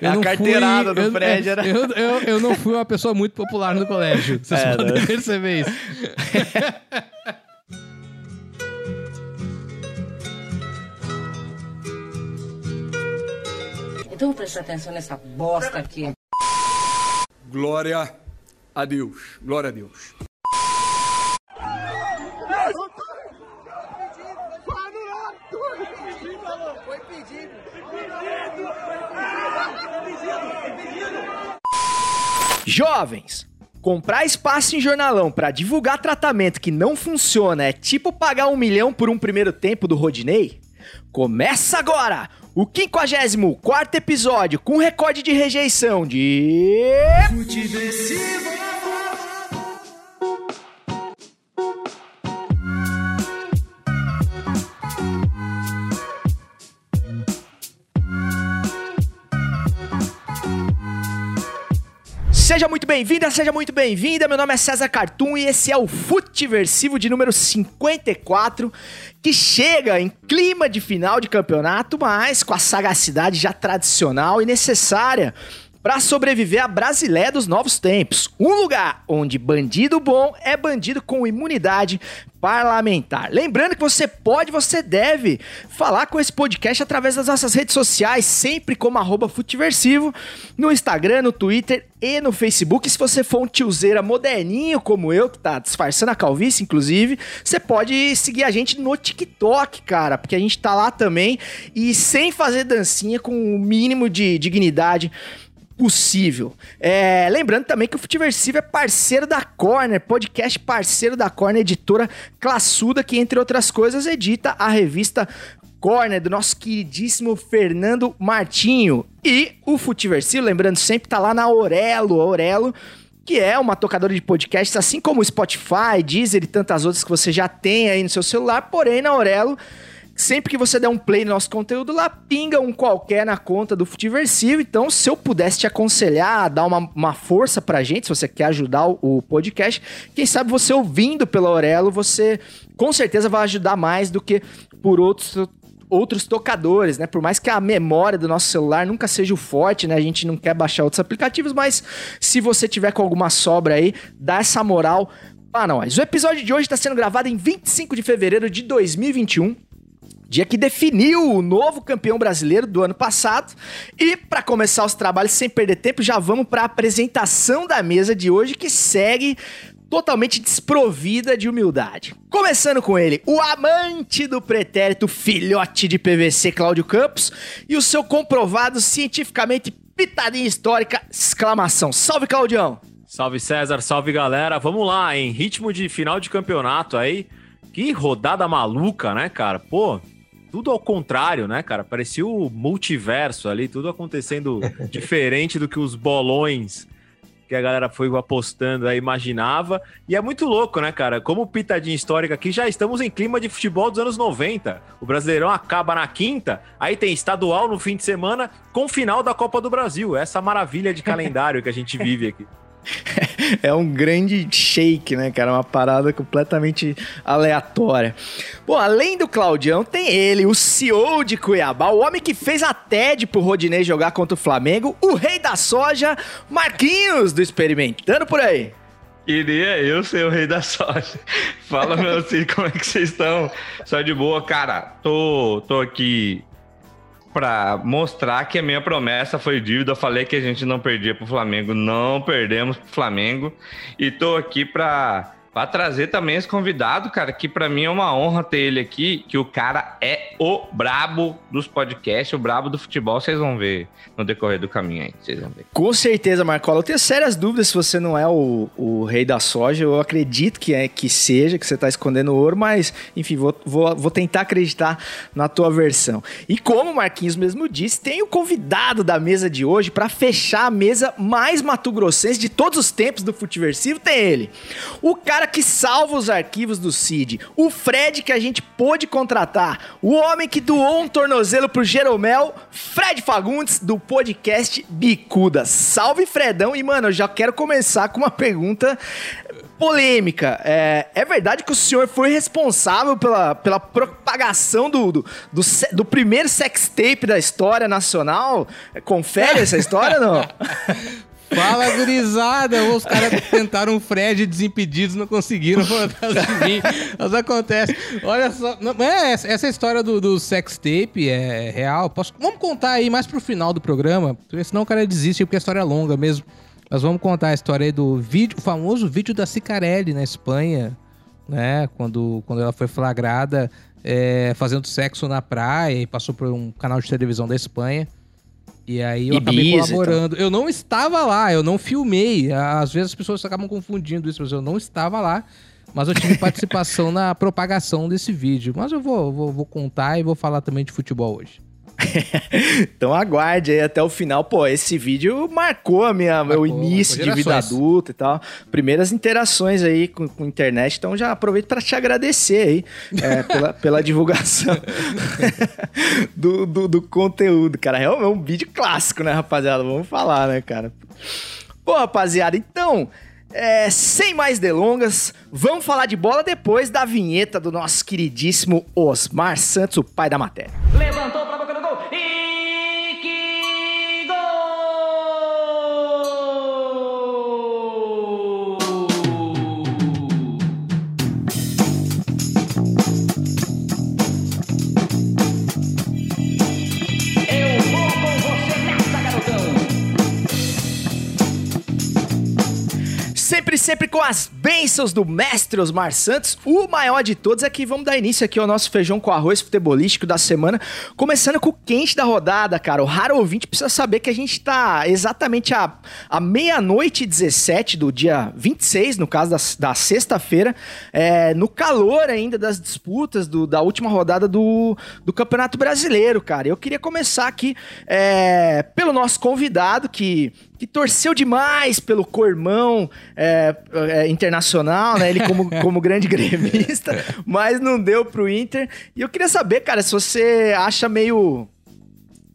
É a carteirada fui, do Fred. Eu, eu, eu, eu, não fui uma pessoa muito popular no colégio. Vocês é, podem né? perceber isso. Então presta atenção nessa bosta aqui. Glória a Deus. Glória a Deus. Jovens, comprar espaço em jornalão para divulgar tratamento que não funciona é tipo pagar um milhão por um primeiro tempo do Rodinei? Começa agora o 54 episódio com recorde de rejeição de. Seja muito bem-vinda, seja muito bem-vinda. Meu nome é César Cartoon e esse é o Futiversivo de número 54, que chega em clima de final de campeonato, mas com a sagacidade já tradicional e necessária para sobreviver à Brasileira dos novos tempos. Um lugar onde bandido bom é bandido com imunidade parlamentar. Lembrando que você pode, você deve falar com esse podcast através das nossas redes sociais, sempre como arroba Futiversivo, no Instagram, no Twitter e no Facebook. Se você for um tiozeira moderninho como eu, que tá disfarçando a calvície, inclusive, você pode seguir a gente no TikTok, cara, porque a gente tá lá também e sem fazer dancinha, com o mínimo de dignidade possível. É, lembrando também que o Futiversivo é parceiro da Corner, podcast parceiro da Corner, editora classuda, que entre outras coisas edita a revista Corner, do nosso queridíssimo Fernando Martinho. E o Futiversivo, lembrando sempre, tá lá na Aurelo, Aurelo, que é uma tocadora de podcasts, assim como o Spotify, Deezer e tantas outras que você já tem aí no seu celular, porém na Aurelo Sempre que você der um play no nosso conteúdo lá, pinga um qualquer na conta do Futiversivo. Então, se eu pudesse te aconselhar, dar uma, uma força pra gente, se você quer ajudar o, o podcast, quem sabe você ouvindo pela Aurelo, você com certeza vai ajudar mais do que por outros outros tocadores, né? Por mais que a memória do nosso celular nunca seja o forte, né? A gente não quer baixar outros aplicativos, mas se você tiver com alguma sobra aí, dá essa moral para nós. O episódio de hoje está sendo gravado em 25 de fevereiro de 2021 dia que definiu o novo campeão brasileiro do ano passado. E para começar os trabalhos sem perder tempo, já vamos para a apresentação da mesa de hoje que segue totalmente desprovida de humildade. Começando com ele, o amante do pretérito filhote de PVC Cláudio Campos e o seu comprovado cientificamente pitadinha histórica exclamação. Salve Claudião. Salve César, salve galera. Vamos lá, em ritmo de final de campeonato aí. Que rodada maluca, né, cara? Pô, tudo ao contrário, né, cara? Parecia o multiverso ali, tudo acontecendo diferente do que os bolões que a galera foi apostando aí imaginava. E é muito louco, né, cara? Como pitadinha histórica aqui, já estamos em clima de futebol dos anos 90. O Brasileirão acaba na quinta, aí tem estadual no fim de semana com final da Copa do Brasil. Essa maravilha de calendário que a gente vive aqui. é um grande shake, né, cara? Uma parada completamente aleatória. Bom, além do Claudião, tem ele, o CEO de Cuiabá, o homem que fez a TED pro Rodinei jogar contra o Flamengo, o rei da soja, Marquinhos do Experimentando por aí. Queria eu ser o rei da soja. Fala, meu filho, como é que vocês estão? Só de boa, cara. Tô, tô aqui para mostrar que a minha promessa foi dívida. Eu falei que a gente não perdia para o Flamengo, não perdemos para o Flamengo. E tô aqui para para trazer também esse convidado, cara, que para mim é uma honra ter ele aqui, que o cara é o brabo dos podcasts, o brabo do futebol, vocês vão ver no decorrer do caminho aí, vocês vão ver. Com certeza, Marcola. Eu tenho sérias dúvidas se você não é o, o rei da soja, eu acredito que é que seja, que você tá escondendo ouro, mas, enfim, vou, vou, vou tentar acreditar na tua versão. E como o Marquinhos mesmo disse, tem o convidado da mesa de hoje para fechar a mesa mais matogrossense de todos os tempos do Futiversivo, tem ele. O cara cara que salva os arquivos do Cid, o Fred que a gente pôde contratar, o homem que doou um tornozelo pro Jeromel, Fred Fagundes, do podcast Bicuda. Salve, Fredão! E, mano, eu já quero começar com uma pergunta polêmica. É, é verdade que o senhor foi responsável pela, pela propagação do, do, do, do primeiro sextape da história nacional? Confere essa história, não? Fala, gurizada! Os caras tentaram um Fred desimpedidos, não conseguiram atrás de mim. Mas acontece. Olha só. Não, é, essa história do, do sex tape é real. Posso, vamos contar aí mais pro final do programa, senão o cara desiste, porque a história é longa mesmo. Mas vamos contar a história aí do vídeo, o famoso vídeo da Cicarelli na Espanha, né? Quando, quando ela foi flagrada é, fazendo sexo na praia e passou por um canal de televisão da Espanha. E aí eu acabei colaborando. Eu não estava lá, eu não filmei. Às vezes as pessoas acabam confundindo isso, mas eu não estava lá. Mas eu tive participação na propagação desse vídeo. Mas eu vou, vou, vou contar e vou falar também de futebol hoje. então aguarde aí até o final. Pô, esse vídeo marcou a minha, marcou, meu início de vida adulta e tal. Primeiras interações aí com, com internet. Então já aproveito para te agradecer aí é, pela, pela divulgação do, do, do, conteúdo, cara. É um vídeo clássico, né, rapaziada? Vamos falar, né, cara? Pô, rapaziada, então. É, sem mais delongas, vamos falar de bola depois da vinheta do nosso queridíssimo Osmar Santos, o pai da matéria. Levantou pra Sempre, sempre com as bênçãos do mestre Osmar Santos. O maior de todos é que vamos dar início aqui ao nosso feijão com arroz futebolístico da semana. Começando com o quente da rodada, cara. O raro ouvinte precisa saber que a gente tá exatamente a, a meia-noite 17 do dia 26, no caso da, da sexta-feira, é, no calor ainda das disputas do, da última rodada do, do Campeonato Brasileiro, cara. Eu queria começar aqui é, pelo nosso convidado, que que torceu demais pelo Cormão é, é, Internacional, né? Ele como, como grande gremista, mas não deu pro Inter. E eu queria saber, cara, se você acha meio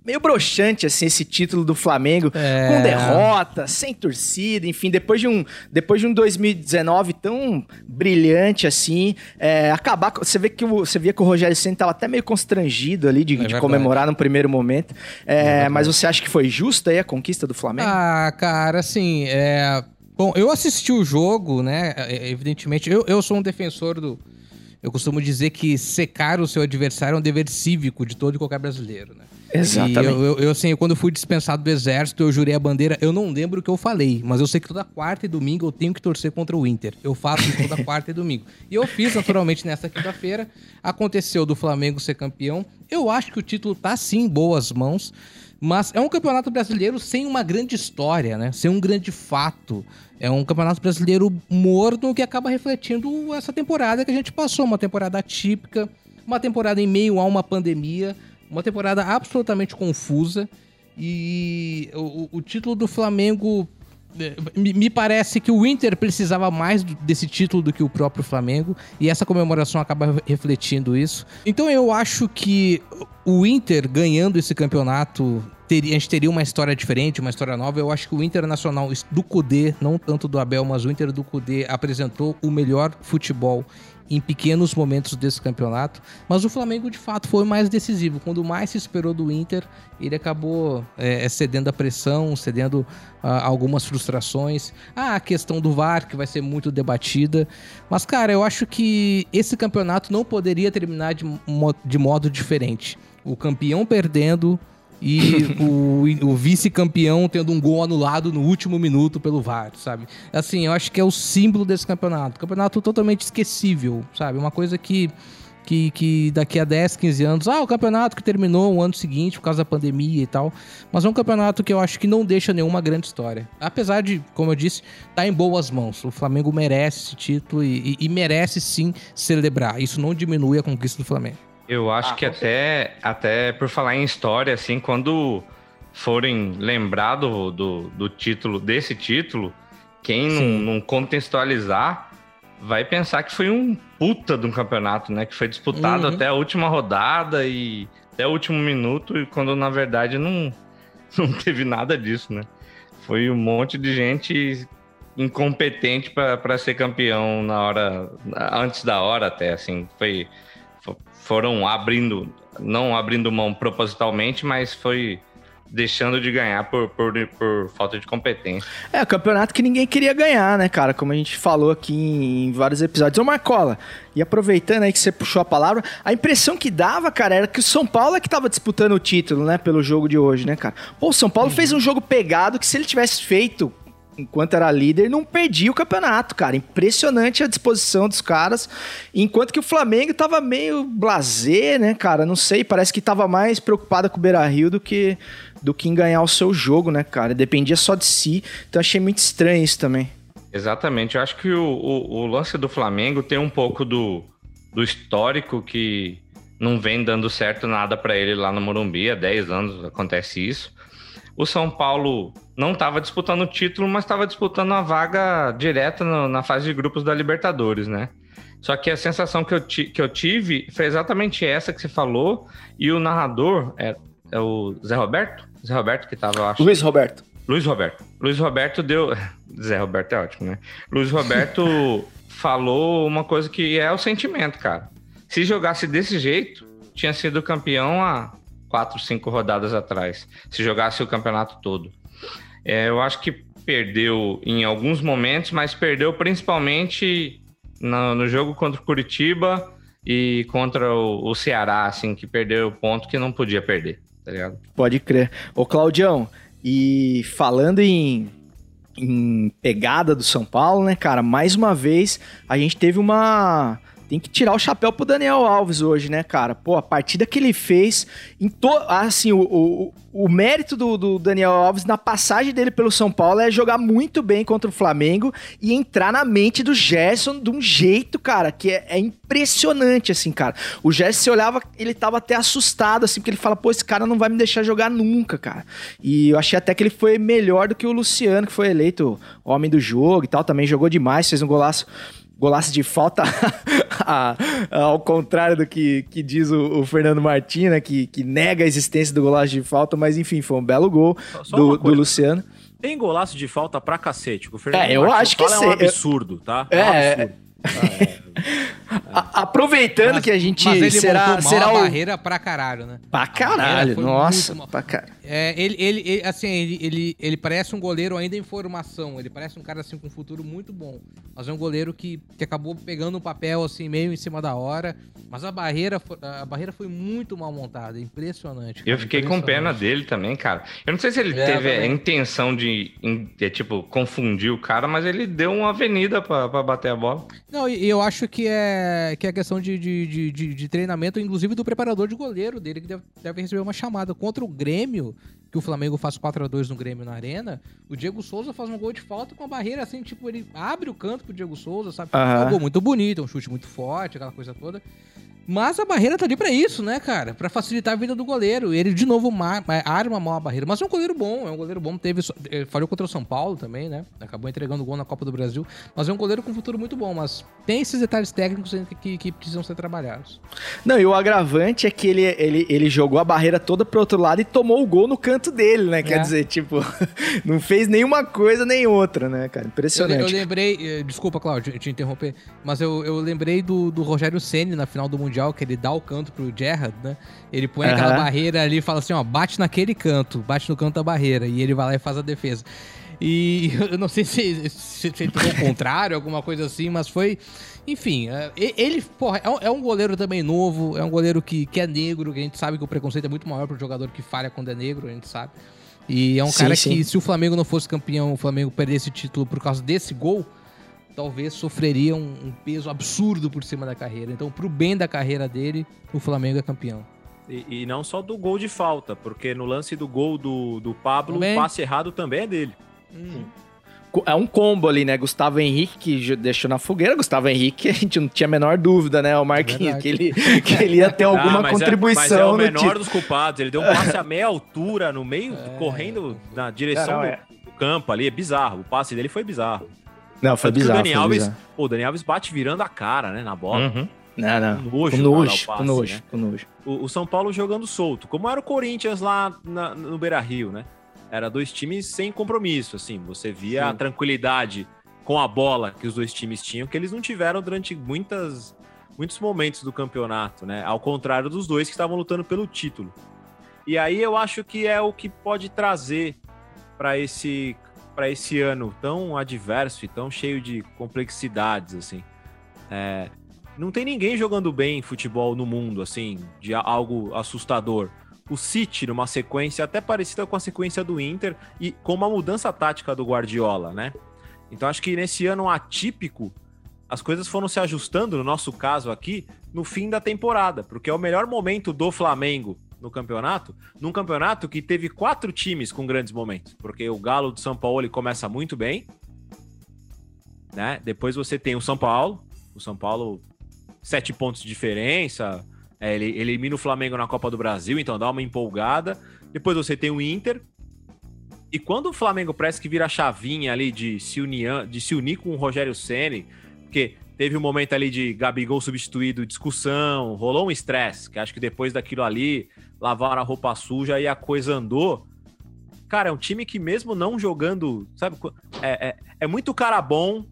meio broxante, assim, esse título do Flamengo, é... com derrota, sem torcida, enfim, depois de um, depois de um 2019 tão brilhante, assim, é, acabar, você vê que o, você via que o Rogério Senna estava até meio constrangido ali de, é de comemorar no primeiro momento, é, é mas você acha que foi justa aí a conquista do Flamengo? Ah, cara, assim, é... Bom, eu assisti o jogo, né, é, evidentemente, eu, eu sou um defensor do... Eu costumo dizer que secar o seu adversário é um dever cívico de todo e qualquer brasileiro, né? Exatamente. eu, eu, eu, assim, quando fui dispensado do exército, eu jurei a bandeira. Eu não lembro o que eu falei, mas eu sei que toda quarta e domingo eu tenho que torcer contra o Inter. Eu faço toda quarta e domingo. E eu fiz, naturalmente, nessa quinta-feira. Aconteceu do Flamengo ser campeão. Eu acho que o título tá sim em boas mãos. Mas é um campeonato brasileiro sem uma grande história, né? Sem um grande fato. É um campeonato brasileiro morno que acaba refletindo essa temporada que a gente passou. Uma temporada atípica, uma temporada em meio a uma pandemia uma temporada absolutamente confusa. E o, o título do Flamengo. É, me parece que o Inter precisava mais desse título do que o próprio Flamengo, e essa comemoração acaba refletindo isso. Então eu acho que o Inter ganhando esse campeonato teria, a gente teria uma história diferente, uma história nova. Eu acho que o Internacional do Cudê, não tanto do Abel, mas o Inter do Cudê apresentou o melhor futebol em pequenos momentos desse campeonato, mas o Flamengo de fato foi mais decisivo. Quando mais se esperou do Inter, ele acabou é, cedendo a pressão, cedendo ah, algumas frustrações. Ah, a questão do VAR, que vai ser muito debatida. Mas, cara, eu acho que esse campeonato não poderia terminar de, de modo diferente. O campeão perdendo, e o, o vice-campeão tendo um gol anulado no último minuto pelo VAR, sabe? Assim, eu acho que é o símbolo desse campeonato. Campeonato totalmente esquecível, sabe? Uma coisa que, que, que daqui a 10, 15 anos, ah, o campeonato que terminou no ano seguinte por causa da pandemia e tal. Mas é um campeonato que eu acho que não deixa nenhuma grande história. Apesar de, como eu disse, tá em boas mãos. O Flamengo merece esse título e, e, e merece sim celebrar. Isso não diminui a conquista do Flamengo. Eu acho ah, que até, até por falar em história, assim, quando forem lembrar do, do, do título, desse título, quem não, não, contextualizar vai pensar que foi um puta de um campeonato, né? Que foi disputado uhum. até a última rodada e até o último minuto, e quando na verdade não, não teve nada disso, né? Foi um monte de gente incompetente para ser campeão na hora, antes da hora até, assim, foi foram abrindo, não abrindo mão propositalmente, mas foi deixando de ganhar por, por, por falta de competência. É, campeonato que ninguém queria ganhar, né, cara? Como a gente falou aqui em vários episódios. Ô, Marcola, e aproveitando aí que você puxou a palavra, a impressão que dava, cara, era que o São Paulo é que tava disputando o título, né, pelo jogo de hoje, né, cara? Pô, o São Paulo uhum. fez um jogo pegado que se ele tivesse feito enquanto era líder, não perdia o campeonato, cara. Impressionante a disposição dos caras. Enquanto que o Flamengo tava meio blazer, né, cara? Não sei, parece que tava mais preocupado com o Beira Rio do que, do que em ganhar o seu jogo, né, cara? Dependia só de si. Então achei muito estranho isso também. Exatamente. Eu acho que o, o, o lance do Flamengo tem um pouco do, do histórico que não vem dando certo nada para ele lá no Morumbi. Há 10 anos acontece isso. O São Paulo não estava disputando o título, mas estava disputando a vaga direta no, na fase de grupos da Libertadores, né? Só que a sensação que eu, que eu tive foi exatamente essa que você falou, e o narrador é, é o Zé Roberto? Zé Roberto que estava, eu acho. Luiz Roberto. Luiz Roberto. Luiz Roberto deu. Zé Roberto é ótimo, né? Luiz Roberto falou uma coisa que é o sentimento, cara. Se jogasse desse jeito, tinha sido campeão há quatro, cinco rodadas atrás, se jogasse o campeonato todo. É, eu acho que perdeu em alguns momentos, mas perdeu principalmente no, no jogo contra o Curitiba e contra o, o, Ceará, assim, que perdeu o ponto que não podia perder, tá ligado? Pode crer. Ô, Claudião, e falando em, em pegada do São Paulo, né, cara, mais uma vez a gente teve uma tem que tirar o chapéu pro Daniel Alves hoje, né, cara? Pô, a partida que ele fez, em to... assim, o, o, o mérito do, do, Daniel Alves na passagem dele pelo São Paulo é jogar muito bem contra o Flamengo e entrar na mente do Gerson de um jeito, cara, que é, é impressionante, assim, cara. O Gerson, se olhava, ele tava até assustado, assim, porque ele fala, pô, esse cara não vai me deixar jogar nunca, cara. E eu achei até que ele foi melhor do que o Luciano, que foi eleito homem do jogo e tal, também jogou demais, fez um golaço golaço de falta, ao contrário do que, que diz o, o Fernando Martins, né, que, que nega a existência do golaço de falta, mas enfim, foi um belo gol do, do Luciano. Tem golaço de falta pra cacete. O Fernando é, eu Martins acho que é um absurdo, tá? É, é um absurdo. aproveitando mas, que a gente mas ele será, será a barreira pra caralho, né? Pra caralho, nossa, pra caralho. É, ele, ele, ele, assim, ele, ele, ele parece um goleiro ainda em formação, ele parece um cara assim com um futuro muito bom, mas é um goleiro que, que acabou pegando um papel assim meio em cima da hora, mas a barreira, a barreira foi muito mal montada, impressionante. Cara, Eu fiquei com pena dele também, cara. Eu não sei se ele é, teve a intenção de, de, tipo, confundir o cara, mas ele deu uma avenida pra, pra bater a bola. Não, e eu acho que é, que é questão de, de, de, de, treinamento, inclusive do preparador de goleiro dele, que deve, deve receber uma chamada contra o Grêmio que o Flamengo faz 4 a 2 no Grêmio na Arena, o Diego Souza faz um gol de falta com a barreira assim, tipo, ele abre o canto pro Diego Souza, sabe? Uhum. É um gol muito bonito, é um chute muito forte, aquela coisa toda. Mas a barreira tá ali para isso, né, cara? Para facilitar a vida do goleiro. Ele, de novo, arma mal a barreira. Mas é um goleiro bom, é um goleiro bom. Teve, falhou contra o São Paulo também, né? Acabou entregando o gol na Copa do Brasil. Mas é um goleiro com um futuro muito bom. Mas tem esses detalhes técnicos que, que precisam ser trabalhados. Não, e o agravante é que ele, ele, ele jogou a barreira toda pro outro lado e tomou o gol no canto dele, né? Quer é. dizer, tipo, não fez nenhuma coisa nem outra, né, cara? Impressionante. Eu, eu lembrei, eh, desculpa, Claudio, te interromper, mas eu, eu lembrei do, do Rogério Senni na final do Mundial Mundial, que ele dá o canto pro Gerrard, né? Ele põe uhum. aquela barreira ali e fala assim, ó, bate naquele canto, bate no canto da barreira. E ele vai lá e faz a defesa. E eu não sei se, se, se ele foi o contrário, alguma coisa assim, mas foi. Enfim, é, ele, porra, é um, goleiro também novo, é um goleiro que, que é negro, que a gente sabe que o preconceito é muito maior pro jogador que falha quando é negro, a gente sabe. E é um sim, cara sim. que, se o Flamengo não fosse campeão, o Flamengo perdesse título por causa desse gol, talvez sofreria um, um, peso absurdo por cima da carreira. Então, pro bem da carreira dele, o Flamengo é campeão. E, e não só do gol de falta, porque no lance do gol do, do Pablo, também. o passe errado também é dele. Hum. É um combo ali, né? Gustavo Henrique, que deixou na fogueira. Gustavo Henrique, a gente não tinha a menor dúvida, né? O Marquinhos, é que, ele, que ele ia ter alguma ah, contribuição. É, mas é o menor dos culpados. Ele deu um passe a meia altura, no meio, é. correndo na direção não, é. do, do campo ali. É bizarro. O passe dele foi bizarro. Não, foi bizarro. O Dani Alves, bizarro. Pô, o Dani Alves bate virando a cara, né, na bola. Uhum. Não, não. Com nojo, com nojo, passe, com nojo, né? com nojo. O, o, São Paulo jogando solto, como era o Corinthians lá na, no Beira-Rio, né? Era dois times sem compromisso, assim. Você via Sim. a tranquilidade com a bola que os dois times tinham, que eles não tiveram durante muitas, muitos momentos do campeonato, né? Ao contrário dos dois que estavam lutando pelo título. E aí eu acho que é o que pode trazer para esse para esse ano tão adverso e tão cheio de complexidades assim. É, não tem ninguém jogando bem futebol no mundo assim, de algo assustador. O City numa sequência até parecida com a sequência do Inter e com uma mudança tática do Guardiola, né? Então acho que nesse ano atípico as coisas foram se ajustando, no nosso caso aqui, no fim da temporada, porque é o melhor momento do Flamengo no campeonato, num campeonato que teve quatro times com grandes momentos, porque o Galo do São Paulo ele começa muito bem, né? Depois você tem o São Paulo, o São Paulo sete pontos de diferença, é, ele, elimina o Flamengo na Copa do Brasil, então dá uma empolgada. Depois você tem o Inter. E quando o Flamengo parece que vira a chavinha ali de se unir, de se unir com o Rogério Ceni, porque teve um momento ali de Gabigol substituído, discussão, rolou um estresse, que acho que depois daquilo ali, lavaram a roupa suja e a coisa andou. Cara, é um time que mesmo não jogando, sabe, é, é, é muito cara bom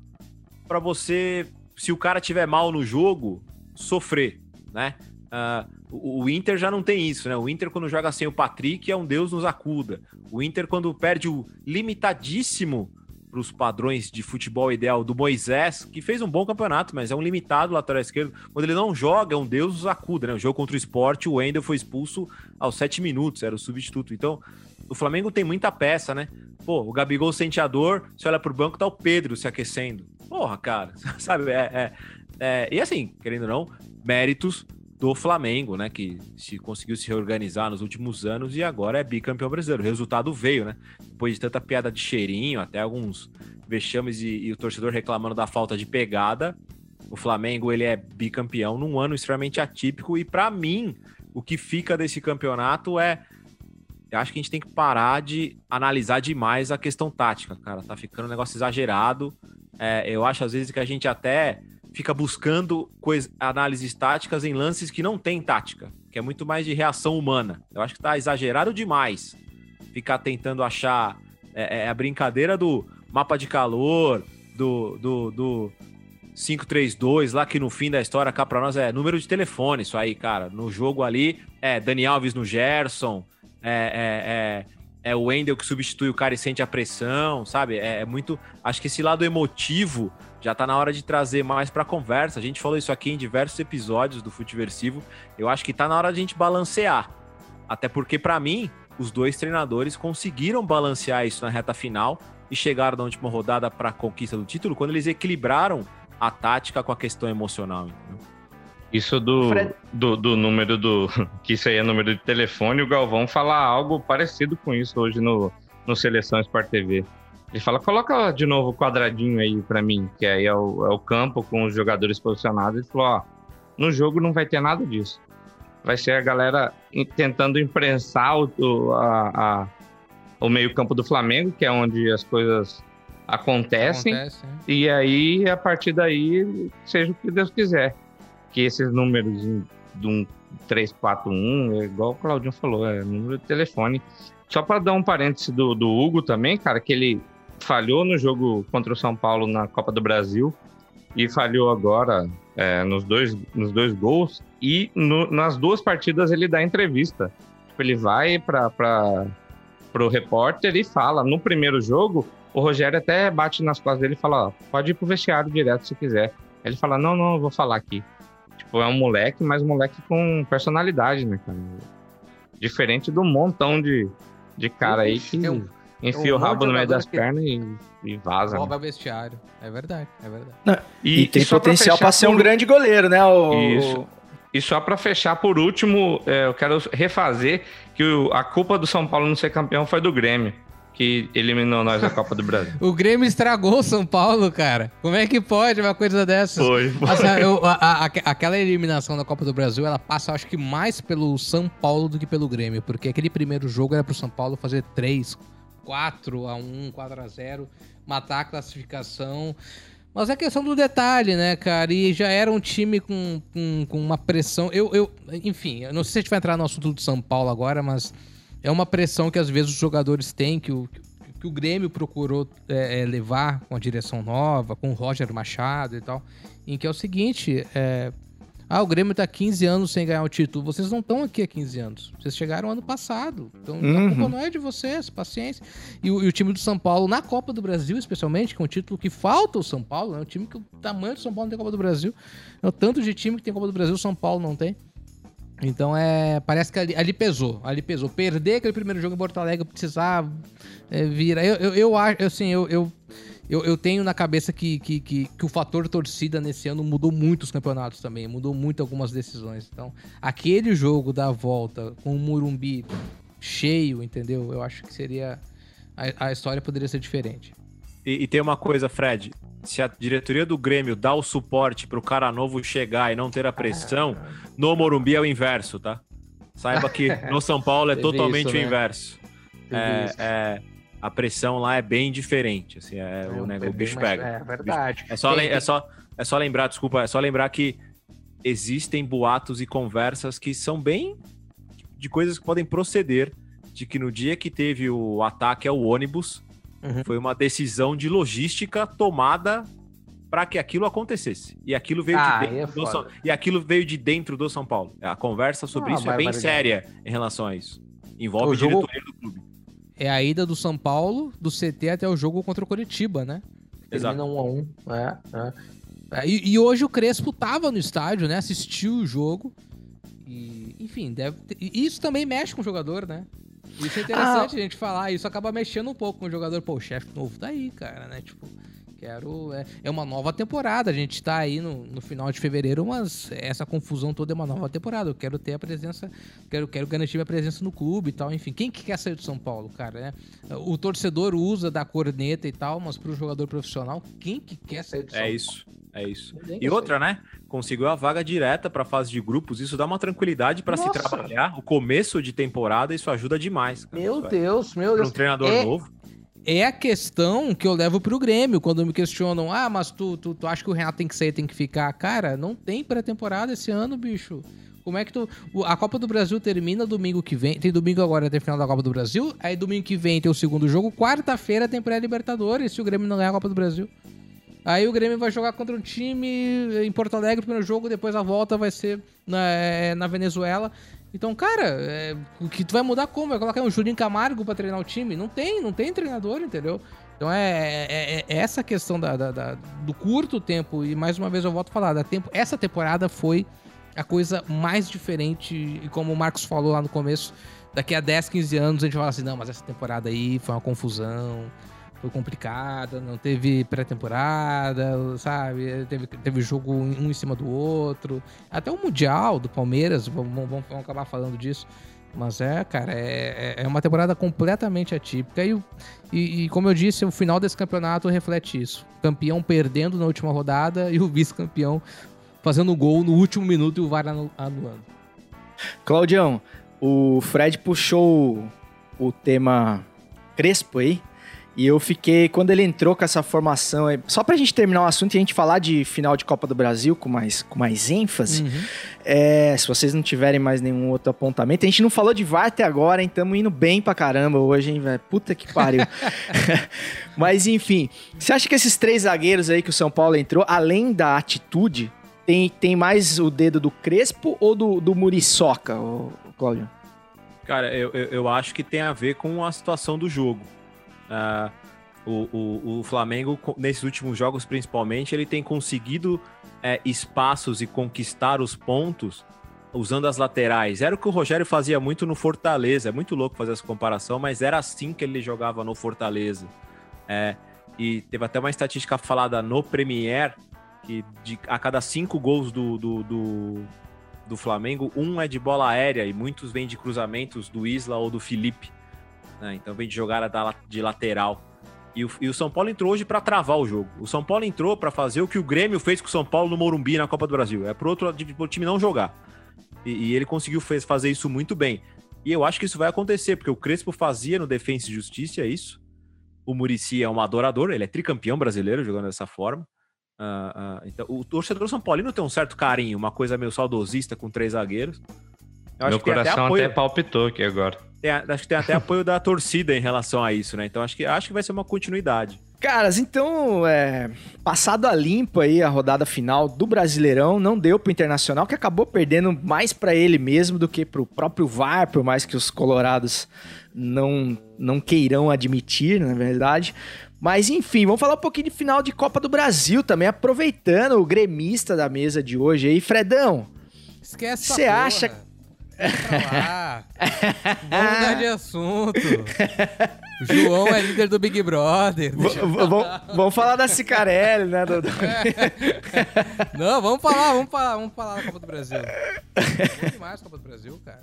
para você, se o cara tiver mal no jogo, sofrer, né? Uh, o Inter já não tem isso, né? O Inter, quando joga sem o Patrick, é um Deus nos acuda. O Inter, quando perde o limitadíssimo para os padrões de futebol ideal do Moisés, que fez um bom campeonato, mas é um limitado lateral esquerdo. Quando ele não joga, é um Deus nos acuda, né? O jogo contra o esporte, o Wendel foi expulso aos sete minutos, era o substituto. Então, o Flamengo tem muita peça, né? Pô, o Gabigol sente a dor, você olha pro banco, tá o Pedro se aquecendo. Porra, cara, sabe? É, é, é... E assim, querendo ou não, méritos do Flamengo, né? Que se conseguiu se reorganizar nos últimos anos e agora é bicampeão brasileiro. O resultado veio, né? Depois de tanta piada de cheirinho, até alguns vexames e, e o torcedor reclamando da falta de pegada. O Flamengo ele é bicampeão num ano extremamente atípico e para mim o que fica desse campeonato é eu acho que a gente tem que parar de analisar demais a questão tática, cara. Tá ficando um negócio exagerado. É, eu acho às vezes que a gente até fica buscando análises táticas em lances que não tem tática, que é muito mais de reação humana. Eu acho que tá exagerado demais ficar tentando achar é, é a brincadeira do mapa de calor, do, do, do 532 lá, que no fim da história cá pra nós é número de telefone, isso aí, cara. No jogo ali, é Dani Alves no Gerson, é, é, é é o Wendel que substitui o cara e sente a pressão, sabe? É, é, muito. Acho que esse lado emotivo já tá na hora de trazer mais pra conversa. A gente falou isso aqui em diversos episódios do Futeversivo. Eu acho que tá na hora de a gente balancear. Até porque, para mim, os dois treinadores conseguiram balancear isso na reta final e chegaram na última rodada para a conquista do título quando eles equilibraram a tática com a questão emocional. Entendeu? Isso do, do, do, número do. Que isso aí é número de telefone, o Galvão fala algo parecido com isso hoje no, no Seleção Sport TV. Ele fala: coloca de novo o quadradinho aí para mim, que aí é o, é o campo com os jogadores posicionados. Ele falou: ó, no jogo não vai ter nada disso. Vai ser a galera tentando imprensar o, a, a, o meio-campo do Flamengo, que é onde as coisas acontecem. Acontece, e aí, a partir daí, seja o que Deus quiser que esses números de um 341, é igual o Claudinho falou, é número de telefone. Só para dar um parêntese do, do Hugo também, cara, que ele falhou no jogo contra o São Paulo na Copa do Brasil e falhou agora é, nos, dois, nos dois gols. E no, nas duas partidas ele dá entrevista. Tipo, ele vai para o repórter e fala. No primeiro jogo, o Rogério até bate nas costas dele e fala: ó, pode ir pro vestiário direto se quiser. Ele fala: não, não, eu vou falar aqui. Tipo, é um moleque, mas um moleque com personalidade, né, cara? Diferente do montão de, de cara aí que um, enfia o rabo no meio das que... pernas e, e vaza. Rouba né? vestiário. É verdade, é verdade. Não, e, e, tem e potencial para ser por... um grande goleiro, né? O... Isso. E só para fechar, por último, é, eu quero refazer que o, a culpa do São Paulo não ser campeão foi do Grêmio que eliminou nós da Copa do Brasil. o Grêmio estragou o São Paulo, cara. Como é que pode uma coisa dessa? Foi, foi. Assim, eu, a, a, aquela eliminação da Copa do Brasil, ela passa, acho que mais pelo São Paulo do que pelo Grêmio, porque aquele primeiro jogo era pro São Paulo fazer 3, 4 a 1, 4 a 0, matar a classificação. Mas é questão do detalhe, né, cara? E já era um time com, com, com uma pressão. Eu, eu, enfim, eu não sei se a gente vai entrar no assunto do São Paulo agora, mas é uma pressão que às vezes os jogadores têm, que o, que o Grêmio procurou é, é, levar com a direção nova, com o Roger Machado e tal, em que é o seguinte, é, ah, o Grêmio tá 15 anos sem ganhar o título. Vocês não estão aqui há 15 anos. Vocês chegaram ano passado. Então Uhum. a culpa não é de vocês, paciência. E o, e o time do São Paulo, na Copa do Brasil, especialmente, que é um título que falta o São Paulo, é um time que o tamanho do São Paulo não tem Copa do Brasil. É o tanto de time que tem Copa do Brasil, o São Paulo não tem. Então é. Parece que ali, ali pesou. Ali pesou. Perder aquele primeiro jogo em Porto Alegre, precisar é, virar. Eu, eu, eu acho, assim, eu, eu, eu, eu tenho na cabeça que, que, que, que o fator torcida nesse ano mudou muito os campeonatos também. Mudou muito algumas decisões. Então, aquele jogo da volta com o Murumbi cheio, entendeu? Eu acho que seria. A, a história poderia ser diferente. E, e tem uma coisa, Fred. Se a diretoria do Grêmio dá o suporte pro cara novo chegar e não ter a pressão, no Morumbi é o inverso, tá? Saiba que no São Paulo é totalmente isso, o né? inverso. Teve É, isso. é- a pressão lá é bem diferente. Assim, é, o, né, o bicho pega. É verdade. É só, Tem- é, só, é só lembrar, desculpa, é só lembrar que existem boatos e conversas que são bem de coisas que podem proceder. De que no dia que teve o ataque ao ônibus, Uhum. foi uma decisão de logística tomada para que aquilo acontecesse. E aquilo veio Ah, de aí é dentro do. São, e aquilo veio de dentro do São Paulo. A conversa sobre Ah, isso é bem séria em relação a isso. Envolve O jogo- diretoria do clube. É a ida do São Paulo, do CT até o jogo contra o Curitiba, né? Exato. Termina um a um. É, é. É, E, e hoje o Crespo tava no estádio, né? Assistiu o jogo. E, enfim, deve ter- e isso também mexe com o jogador, né? Isso é interessante a gente falar. Isso acaba mexendo um pouco com o jogador. Pô, o chefe novo tá aí, cara, né? Tipo, quero. É, é uma nova temporada. A gente tá aí no, no final de fevereiro, mas essa confusão toda é uma nova temporada. Eu quero ter a presença. Quero, quero garantir minha presença no clube e tal. Enfim, quem que quer sair do São Paulo, cara, né? O torcedor usa da corneta e tal, mas pro jogador profissional, quem que quer sair do São É Paulo? isso. É isso. E outra, né? Conseguiu a vaga direta para fase de grupos. Isso dá uma tranquilidade para se trabalhar. O começo de temporada, isso ajuda demais. cara. Meu Isso é- Deus, meu pra Deus. um treinador É- novo. É a questão que eu levo pro Grêmio, quando me questionam, ah, mas tu, tu, tu acha que o Renato tem que sair, tem que ficar? Cara, não tem pré-temporada esse ano, bicho. Como é que tu. A Copa do Brasil termina domingo que vem. Tem domingo agora, tem final da Copa do Brasil. Aí domingo que vem tem o segundo jogo. Quarta-feira tem pré-Libertadores, se o Grêmio não ganhar a Copa do Brasil. Aí o Grêmio vai jogar contra um time em Porto Alegre, primeiro jogo, depois a volta vai ser na, é, na Venezuela. Então, cara, é, o que tu vai mudar como? Vai colocar um Julinho Camargo pra treinar o time? Não tem, não tem treinador, entendeu? Então é, é- é essa questão da, da- da- do curto tempo, e mais uma vez eu volto a falar, da tempo, essa temporada foi a coisa mais diferente, e como o Marcos falou lá no começo, daqui a 10, 15 anos a gente fala assim, não, mas essa temporada aí foi uma confusão, foi complicada, não teve pré-temporada, sabe? Teve, teve jogo um em cima do outro. Até o Mundial do Palmeiras, vamos, vamos- acabar falando disso. Mas é, cara, é, é- é uma temporada completamente atípica. E, e, e, como eu disse, o final desse campeonato reflete isso. Campeão perdendo na última rodada e o vice-campeão fazendo gol no último minuto e o VAR anu- anulando. Claudião, o Fred puxou o tema Crespo aí. E eu fiquei, quando ele entrou com essa formação, aí, só pra gente terminar o assunto e a gente falar de final de Copa do Brasil com mais, com mais ênfase, Uhum. é, se vocês não tiverem mais nenhum outro apontamento, a gente não falou de VAR até agora, hein? Tamo indo bem pra caramba hoje, hein, velho? Puta que pariu. Mas enfim, você acha que esses três zagueiros aí que o São Paulo entrou, além da atitude, tem, tem mais o dedo do Crespo ou do, do Muriçoca, Cláudio? Cara, eu, eu, eu acho que tem a ver com a situação do jogo. Ah, o, o, o Flamengo, nesses últimos jogos principalmente, ele tem conseguido é, espaços e conquistar os pontos usando as laterais. Era o que o Rogério fazia muito no Fortaleza. É muito louco fazer essa comparação, mas era assim que ele jogava no Fortaleza. É, e teve até uma estatística falada no Premier que de, a cada cinco gols do, do, do, do Flamengo, um é de bola aérea e muitos vêm de cruzamentos do Isla ou do Felipe. Né? Então vem de la- de lateral. E o, e o São Paulo entrou hoje para travar o jogo. O São Paulo entrou para fazer o que o Grêmio fez com o São Paulo no Morumbi na Copa do Brasil. É pro outro pro time não jogar. E, e ele conseguiu fez- fazer isso muito bem. E eu acho que isso vai acontecer, porque o Crespo fazia no Defensa e Justiça isso. O Murici é um adorador, ele é tricampeão brasileiro jogando dessa forma. Ah, ah, então, o torcedor São Paulino tem um certo carinho, uma coisa meio saudosista com três zagueiros. Eu Meu coração até, apoio. palpitou aqui agora. Tem, acho que tem até apoio da torcida em relação a isso, né? Então acho que, acho que vai ser uma continuidade. Caras, então, é, passado a limpo aí a rodada final do Brasileirão, não deu pro Internacional, que acabou perdendo mais para ele mesmo do que pro próprio VAR, por mais que os colorados não, não queirão admitir, na verdade. Mas enfim, vamos falar um pouquinho de final de Copa do Brasil também, aproveitando o gremista da mesa de hoje aí. Fredão, Esquece Você acha- lá. Vamos mudar de assunto. O João é líder do Big Brother. vamos- falar da Cicarelli, né? Não, vamos falar, vamos falar, vamos falar da Copa do Brasil. Bom demais a Copa do Brasil, cara.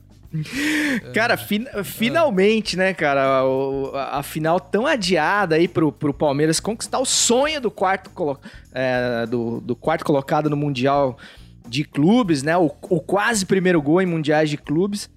Cara, fin- finalmente, né, cara, o- a, a final tão adiada aí pro, pro Palmeiras conquistar o sonho do quarto, é, do, do quarto colocado no Mundial de Clubes, né? O, o quase primeiro gol em Mundiais de Clubes.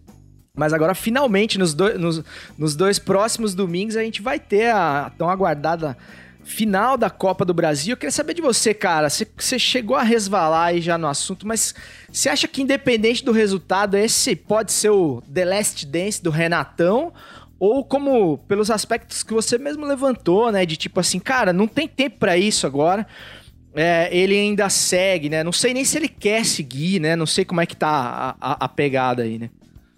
Mas agora, finalmente, nos, dois- nos, nos dois próximos domingos, a gente vai ter a tão aguardada final da Copa do Brasil. Eu queria saber de você, cara. Você, você chegou a resvalar aí já no assunto, mas você acha que, independente do resultado, esse pode ser o The Last Dance do Renatão? Ou como, pelos aspectos que você mesmo levantou, né? De tipo assim, cara, não tem tempo pra isso agora. É, ele ainda segue, né? Não sei nem se ele quer seguir, né? Não sei como é que tá a, a- a pegada aí, né?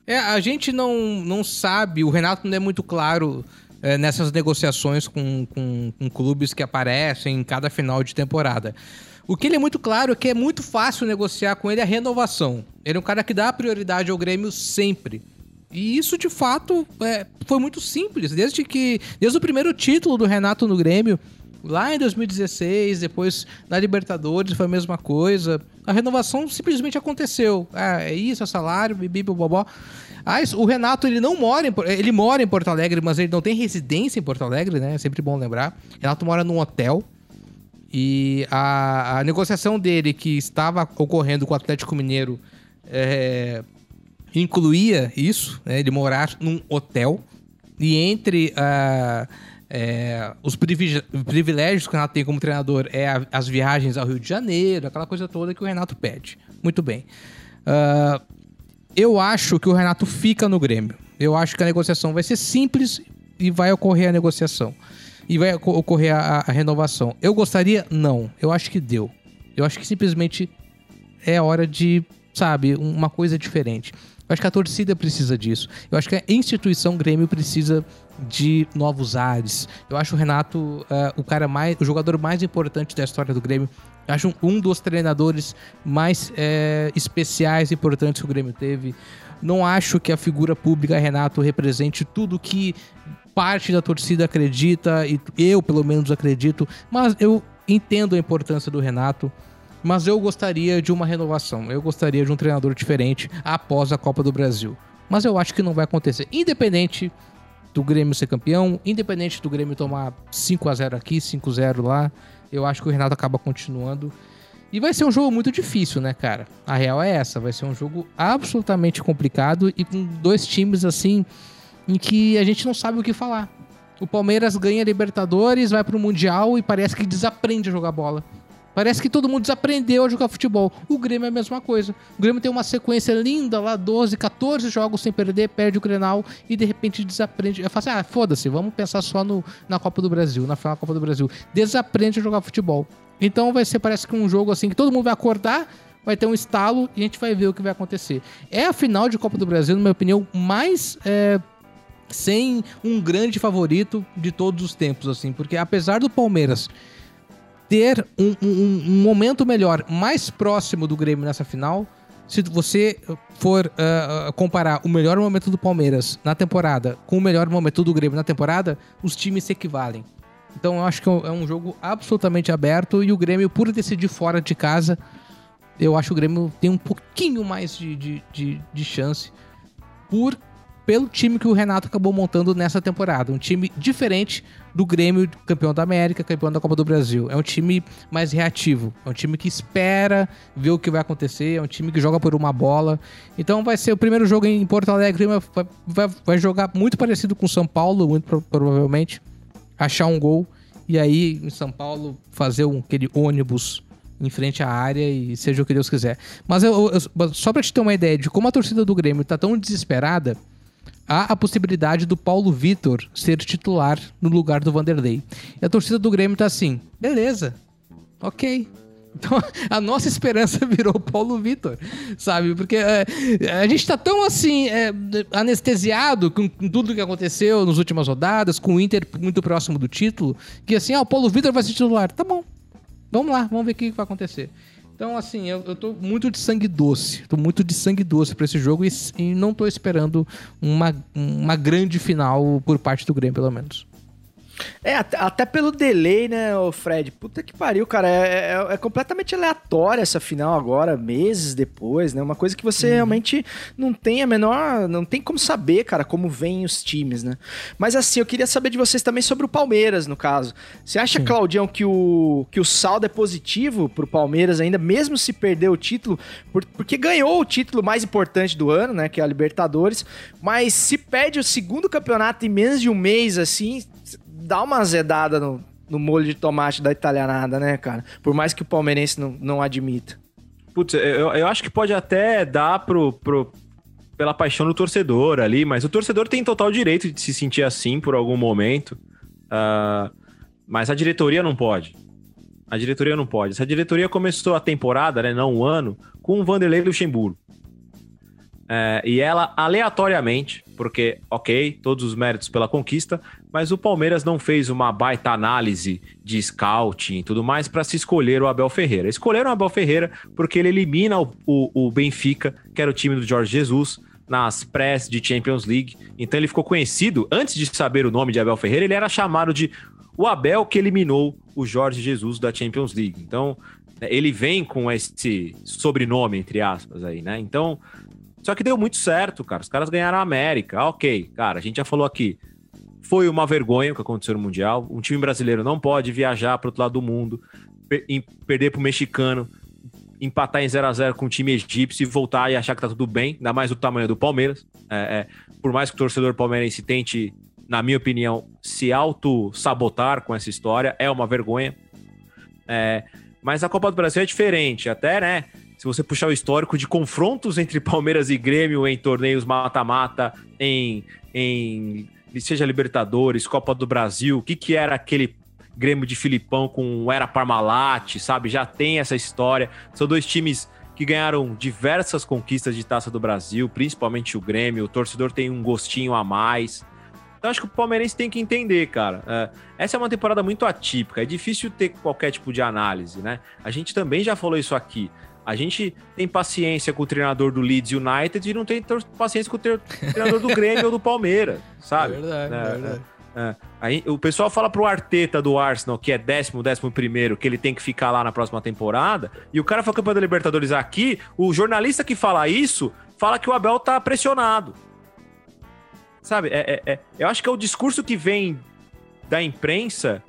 É, a gente não, não sabe, o Renato não é muito claro é, nessas negociações com, com, com clubes que aparecem em cada final de temporada. O que ele é muito claro é que é muito fácil negociar com ele a renovação. Ele é um cara que dá prioridade ao Grêmio sempre. E isso, de fato, é, foi muito simples. Desde que. Desde o primeiro título do Renato no Grêmio, lá em 2016, depois na Libertadores foi a mesma coisa. A renovação simplesmente aconteceu. Ah, é isso, é salário, bibi, bobó. Ah, o Renato, ele não mora em, ele mora em Porto Alegre, mas ele não tem residência em Porto Alegre, né? É sempre bom lembrar. Renato mora num hotel. E a, a negociação dele, que estava ocorrendo com o Atlético Mineiro, é, incluía isso, né, ele morar num hotel. E entre ah, é, os privilégios que o Renato tem como treinador é a- as viagens ao Rio de Janeiro, aquela coisa toda que o Renato pede. Muito bem. Ah, eu acho que o Renato fica no Grêmio. Eu acho que a negociação vai ser simples e vai ocorrer a negociação. E vai oco- ocorrer a, a renovação. Eu gostaria? Não. Eu acho que deu. Eu acho que simplesmente é hora de, sabe, uma coisa diferente. Eu acho que a torcida precisa disso. Eu acho que a instituição Grêmio precisa de novos ares. Eu acho o Renato ah, o cara mais, o jogador mais importante da história do Grêmio. Eu acho um, dos treinadores mais eh, especiais e importantes que o Grêmio teve. Não acho que a figura pública Renato represente tudo que parte da torcida acredita e eu pelo menos acredito, mas eu entendo a importância do Renato. Mas eu gostaria de uma renovação. Eu gostaria de um treinador diferente após a Copa do Brasil. Mas eu acho que não vai acontecer. Independente do Grêmio ser campeão, independente do Grêmio tomar 5 a 0 aqui, 5 a 0 lá, eu acho que o Renato acaba continuando. E vai ser um jogo muito difícil, né, cara? A real é essa, vai ser um jogo absolutamente complicado e com dois times assim em que a gente não sabe o que falar. O Palmeiras ganha Libertadores, vai pro Mundial e parece que desaprende a jogar bola. Parece que todo mundo desaprendeu a jogar futebol. O Grêmio é a mesma coisa. O Grêmio tem uma sequência linda lá, 12, 14 jogos sem perder, perde o Grenal e de repente desaprende. Eu falo assim, ah, foda-se, vamos pensar só no, na Copa do Brasil, na final da Copa do Brasil. Desaprende a jogar futebol. Então vai ser, parece que um jogo assim, que todo mundo vai acordar, vai ter um estalo e a gente vai ver o que vai acontecer. É a final de Copa do Brasil, na minha opinião, mais... é, sem um grande favorito de todos os tempos, assim, porque apesar do Palmeiras ter um, um- um momento melhor, mais próximo do Grêmio nessa final, se você for ah, ah, comparar o melhor momento do Palmeiras na temporada com o melhor momento do Grêmio na temporada, os times se equivalem. Então eu acho que é um jogo absolutamente aberto e o Grêmio, por decidir fora de casa, eu acho que o Grêmio tem um pouquinho mais de, de, de, de chance por pelo time que o Renato acabou montando nessa temporada. Um time diferente do Grêmio, campeão da América, campeão da Copa do Brasil. É um time mais reativo. É um time que espera ver o que vai acontecer. É um time que joga por uma bola. Então vai ser o primeiro jogo em Porto Alegre. Vai, vai, vai jogar muito parecido com São Paulo, muito pro- provavelmente. Achar um gol. E aí, em São Paulo, fazer um, aquele ônibus em frente à área e seja o que Deus quiser. Mas eu, eu- só pra te ter uma ideia de como a torcida do Grêmio tá tão desesperada, há a possibilidade do Paulo Vitor ser titular no lugar do Vanderlei. E a torcida do Grêmio tá assim, beleza, ok. Então, a nossa esperança virou Paulo Vitor, sabe? Porque é, a gente tá tão assim, é, anestesiado com, com tudo que aconteceu nas últimas rodadas, com o Inter muito próximo do título, que assim, ah, o Paulo Vitor vai ser titular. Tá bom, vamos lá, vamos ver o que vai acontecer. Então, assim, eu, eu tô muito de sangue doce. Tô muito de sangue doce pra esse jogo e, e não tô esperando uma, uma grande final por parte do Grêmio, pelo menos. É, até, pelo delay, né, o Fred? Puta que pariu, cara. É, é, é, completamente aleatória essa final agora, meses depois, né? Uma coisa que você uhum. realmente não tem a menor. Não tem como saber, cara, como vêm os times, né? Mas assim, eu queria saber de vocês também sobre o Palmeiras, no caso. Você acha, Sim. Claudião, que o, que o saldo é positivo pro Palmeiras ainda, mesmo se perder o título? Por, porque ganhou o título mais importante do ano, né? Que é a Libertadores. Mas se perde o segundo campeonato em menos de um mês, assim dá uma azedada no, no molho de tomate da italianada, né, cara? Por mais que o palmeirense não, não admita. Putz, eu, eu acho que pode até dar pro, pro, pela paixão do torcedor ali, mas o torcedor tem total direito de se sentir assim por algum momento. Uh, mas a diretoria não pode. A diretoria não pode. Essa diretoria começou a temporada, né, não um ano, com o Vanderlei Luxemburgo. É, e ela, aleatoriamente, porque, ok, todos os méritos pela conquista, mas o Palmeiras não fez uma baita análise de scouting e tudo mais para se escolher o Abel Ferreira. Escolheram o Abel Ferreira porque ele elimina o, o, o Benfica, que era o time do Jorge Jesus, nas prés de Champions League. Então ele ficou conhecido, antes de saber o nome de Abel Ferreira, ele era chamado de o Abel que eliminou o Jorge Jesus da Champions League. Então ele vem com esse sobrenome, entre aspas, aí, né? Então só que deu muito certo, cara. Os caras ganharam a América. Ok, cara, a gente já falou aqui. Foi uma vergonha o que aconteceu no Mundial. Um time brasileiro não pode viajar para outro lado do mundo, per perder pro mexicano, empatar em 0 a 0 com o time egípcio e voltar e achar que tá tudo bem, ainda mais o tamanho do Palmeiras. É, é, por mais que o torcedor palmeirense tente, na minha opinião, se auto-sabotar com essa história, é uma vergonha. É, mas a Copa do Brasil é diferente, até, né? Se você puxar o histórico de confrontos entre Palmeiras e Grêmio em torneios mata-mata, em, em seja Libertadores, Copa do Brasil, o que, que era aquele Grêmio de Filipão com Era Parmalat, sabe? Já tem essa história. São dois times que ganharam diversas conquistas de Taça do Brasil, principalmente o Grêmio. O torcedor tem um gostinho a mais. Então acho que o palmeirense tem que entender, cara. É, essa é uma temporada muito atípica, é difícil ter qualquer tipo de análise, né? A gente também já falou isso aqui. A gente tem paciência com o treinador do Leeds United e não tem paciência com o treinador do Grêmio ou do Palmeiras, sabe? É verdade, é, é verdade. É. Aí, o pessoal fala pro Arteta do Arsenal, que é décimo, décimo primeiro, que ele tem que ficar lá na próxima temporada, e o cara foi campeão da Libertadores aqui, o jornalista que fala isso, fala que o Abel tá pressionado. Sabe, é, é, é eu acho que é o discurso que vem da imprensa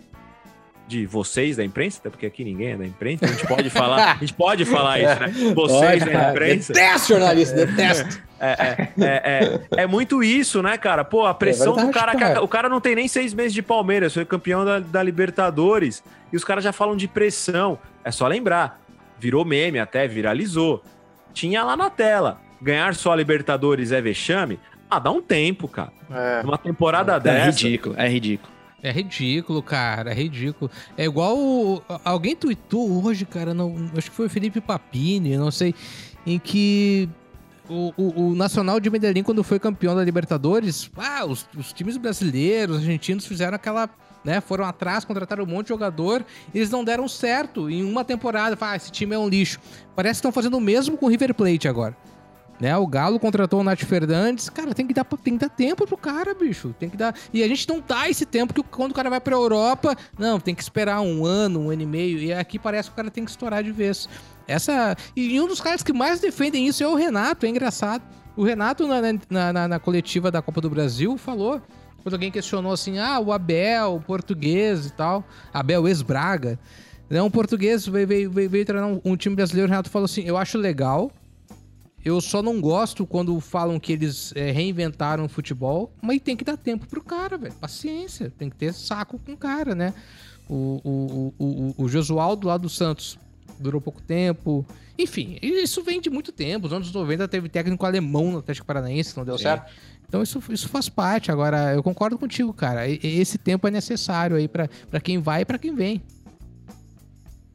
de vocês da imprensa, até porque aqui ninguém é da imprensa, a gente pode falar, a gente pode falar isso, né? Vocês pode, da imprensa. Detesto jornalista, detesto. É, é, é, é, é, muito isso, né, cara? Pô, a pressão é do cara, cara, O cara não tem nem seis meses de Palmeiras, foi campeão da, da Libertadores. E os caras já falam de pressão. É só lembrar. Virou meme até, viralizou. Tinha lá na tela. Ganhar só a Libertadores é vexame? Ah, dá um tempo, cara. É. Uma temporada é, dessa. É ridículo, é ridículo. É ridículo, cara, é ridículo. É igual. Alguém tweetou hoje, cara, não, acho que foi o Felipe Papini, não sei, em que o, o, o, Nacional de Medellín, quando foi campeão da Libertadores, ah, os, os, times brasileiros, argentinos fizeram aquela. Né, foram atrás, contrataram um monte de jogador, eles não deram certo em uma temporada. Ah, esse time é um lixo. Parece que estão fazendo o mesmo com o River Plate agora. Né? O Galo contratou o Nath Fernandes. Cara, tem que, dar, tem que dar tempo pro cara, bicho. Tem que dar. E a gente não dá esse tempo que quando o cara vai pra Europa, não, tem que esperar um ano, um ano e meio. E aqui parece que o cara tem que estourar de vez. Essa. E um dos caras que mais defendem isso é o Renato, é engraçado. O Renato, na, na, na, na coletiva da Copa do Brasil, falou. Quando alguém questionou assim, ah, o Abel, o português e tal. Abel ex-Braga. Né, um português veio, veio, veio, veio treinar um, um time brasileiro. O Renato falou assim: eu acho legal eu só não gosto quando falam que eles é, reinventaram o futebol, mas tem que dar tempo pro cara, velho. Paciência, tem que ter saco com o cara, né? O, o, o, o, o Josualdo lá do Santos durou pouco tempo. Enfim, isso vem de muito tempo. Nos anos 90 teve técnico alemão no Atlético Paranaense, não deu Sim. certo. Então isso, isso faz parte. Agora, eu concordo contigo, cara. Esse tempo é necessário aí pra quem vai e pra quem vem.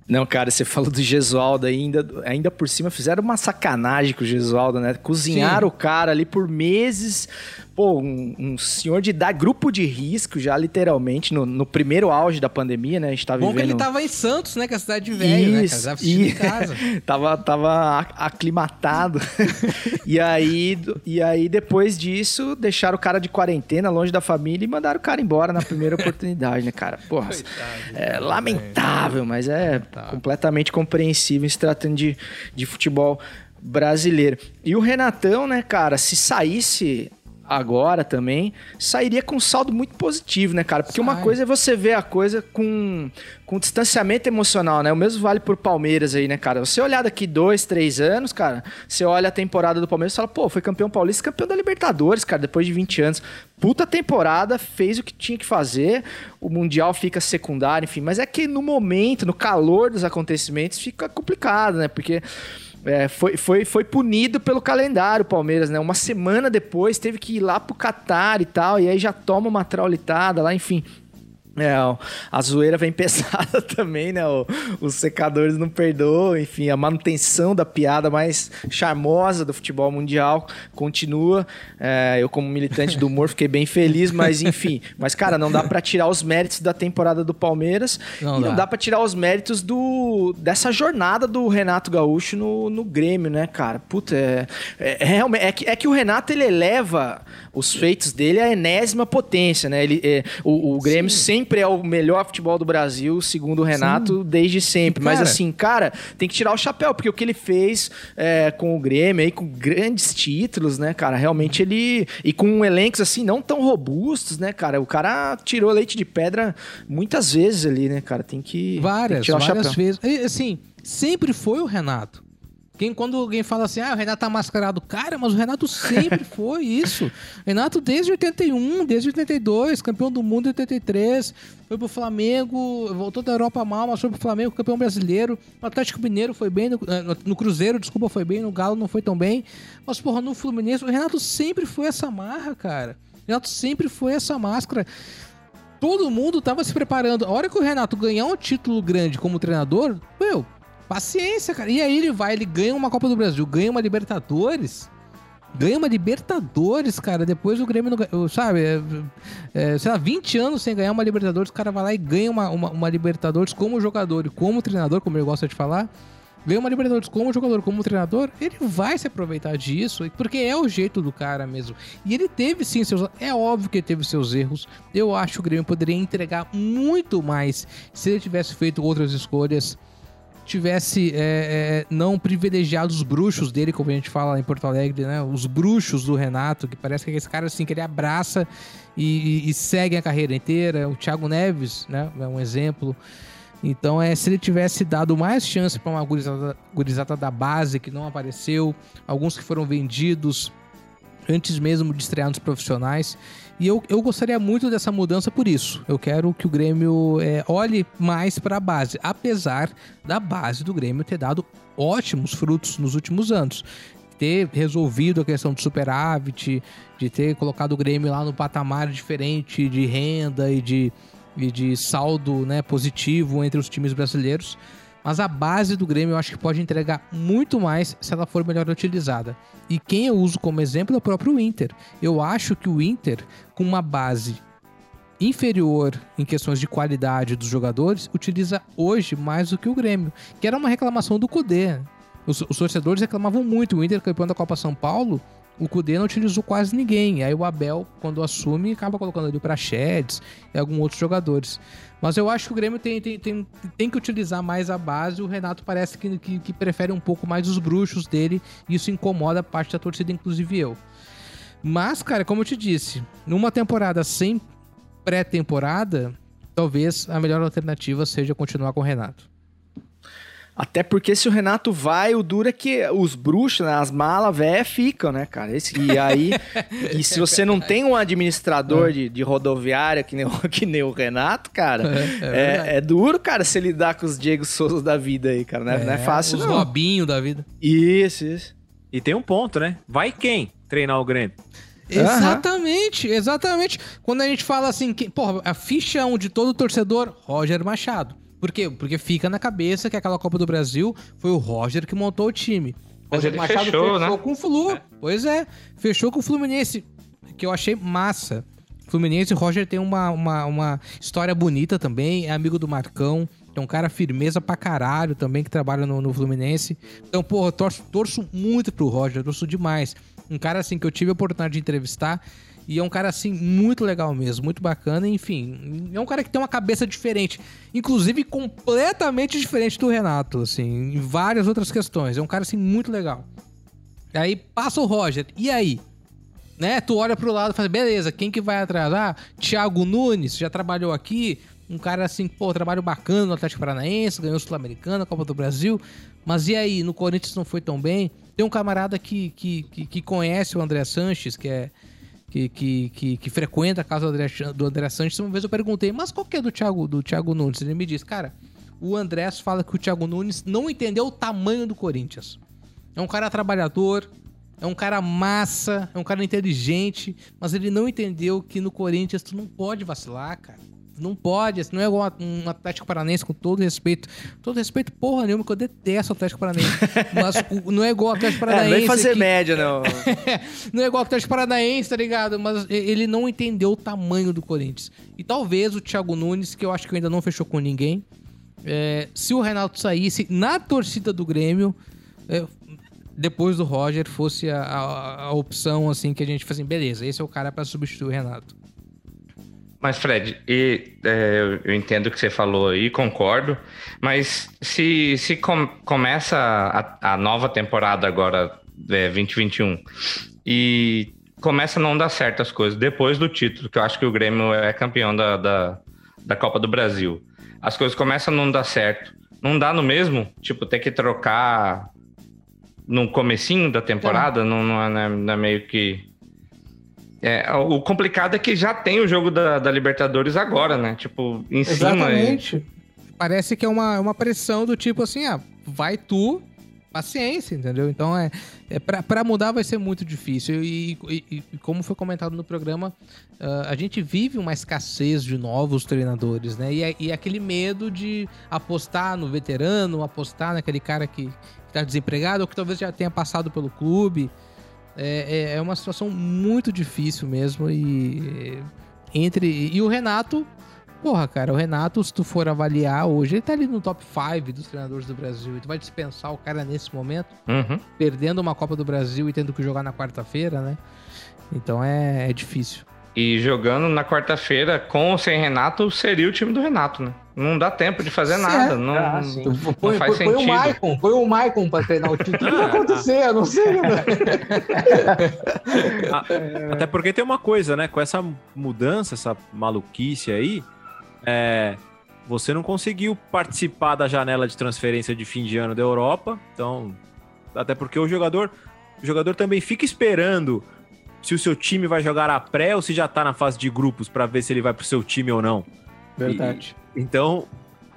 Não, cara, você falou do Gesualdo ainda, ainda por cima fizeram uma sacanagem com o Gesualdo, né? Cozinharam o cara ali por meses. Pô, um, um senhor de idade, grupo de risco já, literalmente, no, no primeiro auge da pandemia, né? A gente tá Bom vivendo... que ele tava em Santos, né? Que é a cidade de velho, né? Cara? Tava e- em casa. tava, tava aclimatado. e, aí, e aí, depois disso, deixaram o cara de quarentena, longe da família, e mandaram o cara embora na primeira oportunidade, né, cara? Porra, é lamentável, mas é completamente compreensível se tratando de, de futebol brasileiro. E o Renatão, né, cara, se saísse agora também, sairia com um saldo muito positivo, né, cara? Porque uma Sai. coisa é você ver a coisa com, com distanciamento emocional, né? O mesmo vale por Palmeiras aí, né, cara? Você olhar daqui dois, três anos, cara, você olha a temporada do Palmeiras e fala, pô, foi campeão paulista, campeão da Libertadores, cara, depois de 20 anos. Puta temporada, fez o que tinha que fazer, o Mundial fica secundário, enfim. Mas é que no momento, no calor dos acontecimentos, fica complicado, né? Porque é, foi, foi, foi punido pelo calendário o Palmeiras, né? Uma semana depois teve que ir lá pro Catar e tal, e aí já toma uma traulitada lá, enfim. É, a zoeira vem pesada também, né? O- os secadores não perdoam, enfim, a manutenção da piada mais charmosa do futebol mundial continua. É, eu, como militante do humor, fiquei bem feliz, mas enfim. Mas, cara, não dá pra tirar os méritos da temporada do Palmeiras Não e não dá. dá pra tirar os méritos do, dessa jornada do Renato Gaúcho no, no Grêmio, né, cara? Puta, é, é, é. É que, é que o Renato ele eleva os feitos dele à enésima potência, né? Ele, é, o, o Grêmio sempre é o melhor futebol do Brasil, segundo o Renato, desde sempre. E, Mas cara- assim, cara, tem que tirar o chapéu, porque o que ele fez é, com o Grêmio aí, com grandes títulos, né, cara? Realmente ele. E com elencos assim, não tão robustos, né, cara? O cara tirou leite de pedra muitas vezes ali, né, cara? Tem que. tem que Várias, tirar o várias chapéu. vezes. E, assim, sempre foi o Renato. Quem, quando alguém fala assim, ah, o Renato tá mascarado. Cara, mas o Renato sempre foi isso. Renato desde 81, desde 82, campeão do mundo em 83. Foi pro Flamengo, voltou da Europa mal, mas foi pro Flamengo, campeão brasileiro. No Atlético Mineiro foi bem, no, eh, no- no Cruzeiro, desculpa, foi bem, no Galo não foi tão bem. Mas, porra, no Fluminense, o Renato sempre foi essa marra, cara. O Renato sempre foi essa máscara todo mundo tava se preparando. A hora que o Renato ganhar um título grande como treinador, meu, paciência, cara. E aí ele vai, ele ganha uma Copa do Brasil, ganha uma Libertadores. Ganha uma Libertadores, cara. Depois o Grêmio não. Sabe? É, é, sei lá, 20 anos sem ganhar uma Libertadores, o cara vai lá e ganha uma, uma, uma Libertadores como jogador e como treinador, como ele gosta de falar. Ganha uma Libertadores como jogador, como treinador, ele vai se aproveitar disso, porque é o jeito do cara mesmo. E ele teve sim seus. É óbvio que ele teve seus erros. Eu acho que o Grêmio poderia entregar muito mais se ele tivesse feito outras escolhas tivesse é, é, não privilegiado os bruxos dele, como a gente fala lá em Porto Alegre, né? Os bruxos do Renato, que parece que é esse cara assim que ele abraça e, e- segue a carreira inteira. O Thiago Neves, né? É um exemplo. Então, é, se ele tivesse dado mais chance para uma gurizada, gurizada da base que não apareceu, alguns que foram vendidos antes mesmo de estrear nos profissionais. E eu, eu gostaria muito dessa mudança por isso. Eu quero que o Grêmio é, olhe mais para a base, apesar da base do Grêmio ter dado ótimos frutos nos últimos anos. Ter resolvido a questão do superávit, de ter colocado o Grêmio lá no patamar diferente de renda e de, e de saldo né, positivo entre os times brasileiros. Mas a base do Grêmio eu acho que pode entregar muito mais se ela for melhor utilizada. E quem eu uso como exemplo é o próprio Inter. Eu acho que o Inter, com uma base inferior em questões de qualidade dos jogadores, utiliza hoje mais do que o Grêmio. Que era uma reclamação do Cudê. Os, os torcedores reclamavam muito. O Inter, campeão da Copa São Paulo, o Cudê não utilizou quase ninguém. Aí o Abel, quando assume, acaba colocando ali o Praxedes e alguns outros jogadores. Mas eu acho que o Grêmio tem, tem, tem, tem que utilizar mais a base. O Renato parece que, que, que prefere um pouco mais os bruxos dele. E isso incomoda parte da torcida, inclusive eu. Mas, cara, como eu te disse, numa temporada sem pré-temporada, talvez a melhor alternativa seja continuar com o Renato. Até porque se o Renato vai, o duro é que os bruxos, né, as malas velhas ficam, né, cara? Esse- e aí, e se você não tem um administrador de, de rodoviária que nem, o- que nem o Renato, cara, É, é é, é duro, cara, se lidar com os Diego Souza da vida aí, cara. Não é, não é fácil, Os não. Robinho da vida. Isso, isso. E tem um ponto, né? Vai quem treinar o Grêmio? Exatamente, exatamente. Quando a gente fala assim, que, porra, a ficha 1 de todo torcedor, Roger Machado. Por quê? Porque fica na cabeça que aquela Copa do Brasil foi o Roger que montou o time. Mas Roger ele Machado fechou, né? com o Flu. Pois é, fechou com o Fluminense, que eu achei massa. Fluminense, o Roger tem uma, uma, uma história bonita também, é amigo do Marcão, é um cara firmeza pra caralho também, que trabalha no, no Fluminense. Então, porra, eu torço, torço muito pro Roger, torço demais. Um cara, assim, que eu tive a oportunidade de entrevistar, e é um cara, assim, muito legal mesmo, muito bacana, enfim. É um cara que tem uma cabeça diferente, inclusive completamente diferente do Renato, assim, em várias outras questões. É um cara, assim, muito legal. Aí passa o Roger, e aí? Né? Tu olha pro lado e fala, beleza, quem que vai atrás? Ah, Thiago Nunes, já trabalhou aqui, um cara assim, pô, trabalho bacana no Atlético Paranaense, ganhou o Sul-Americano, a Copa do Brasil. Mas e aí, no Corinthians não foi tão bem? Tem um camarada que, que, que, que conhece o André Sanches, que é. Que, que, que, que frequenta a casa do André, do André Sanches. Uma vez eu perguntei, mas qual que é do Thiago, do Thiago Nunes? Ele me disse, cara, o André fala que o Thiago Nunes não entendeu o tamanho do Corinthians. É um cara trabalhador, é um cara massa, é um cara inteligente, mas ele não entendeu que no Corinthians tu não pode vacilar, cara. Não pode, assim, não é igual um Atlético Paranaense, com todo respeito. Todo respeito, porra nenhuma, que eu detesto o Atlético Paranaense. Mas o- não é igual o Atlético É, Paranaense. nem fazer que- média, não. não é igual o Atlético Paranaense, tá ligado? Mas ele não entendeu o tamanho do Corinthians. E talvez o Thiago Nunes, que eu acho que ainda não fechou com ninguém, é, se o Renato saísse na torcida do Grêmio, é, depois do Roger, fosse a, a- a opção, assim, que a gente faz assim, beleza, esse é o cara pra substituir o Renato. Mas, Fred, e, é, eu- entendo o que você falou aí, concordo. Mas se, se com- começa a, a nova temporada agora, é, 2021, e começa a não dar certo as coisas depois do título, que eu acho que o Grêmio é campeão da, da, da Copa do Brasil, as coisas começam a não dar certo. Não dá no mesmo? Tipo, ter que trocar no comecinho da temporada? Não, não, não é- não é meio que... É, o complicado é que já tem o jogo da, da Libertadores agora, né? Tipo, em cima. e- Parece que é uma, uma pressão do tipo assim, ah, vai tu, paciência, entendeu? Então é, é pra, pra mudar vai ser muito difícil. E, e- e como foi comentado no programa, ah, a gente vive uma escassez de novos treinadores, né? E, é- e aquele medo de apostar no veterano, apostar naquele cara que, que tá desempregado ou que talvez já tenha passado pelo clube. É, é, é uma situação muito difícil mesmo. E entre. E o Renato, porra, cara, o Renato, se tu for avaliar hoje, ele tá ali no top 5 dos treinadores do Brasil. E tu vai dispensar o cara nesse momento, Uhum. perdendo uma Copa do Brasil e tendo que jogar na quarta-feira, né? Então é, é difícil. E jogando na quarta-feira com ou sem Renato, seria o time do Renato, né? Não dá tempo de fazer nada. Não, Ah, não- Põe, faz põe, põe o sentido. Maicon, põe o Maicon pra treinar o time. O que vai acontecer? Eu não sei, né? Até porque tem uma coisa, né? Com essa mudança, essa maluquice aí, é, você não conseguiu participar da janela de transferência de fim de ano da Europa. Então, até porque o jogador, o jogador também fica esperando se o seu time vai jogar a pré ou se já tá na fase de grupos pra ver se ele vai pro seu time ou não. Verdade. Então,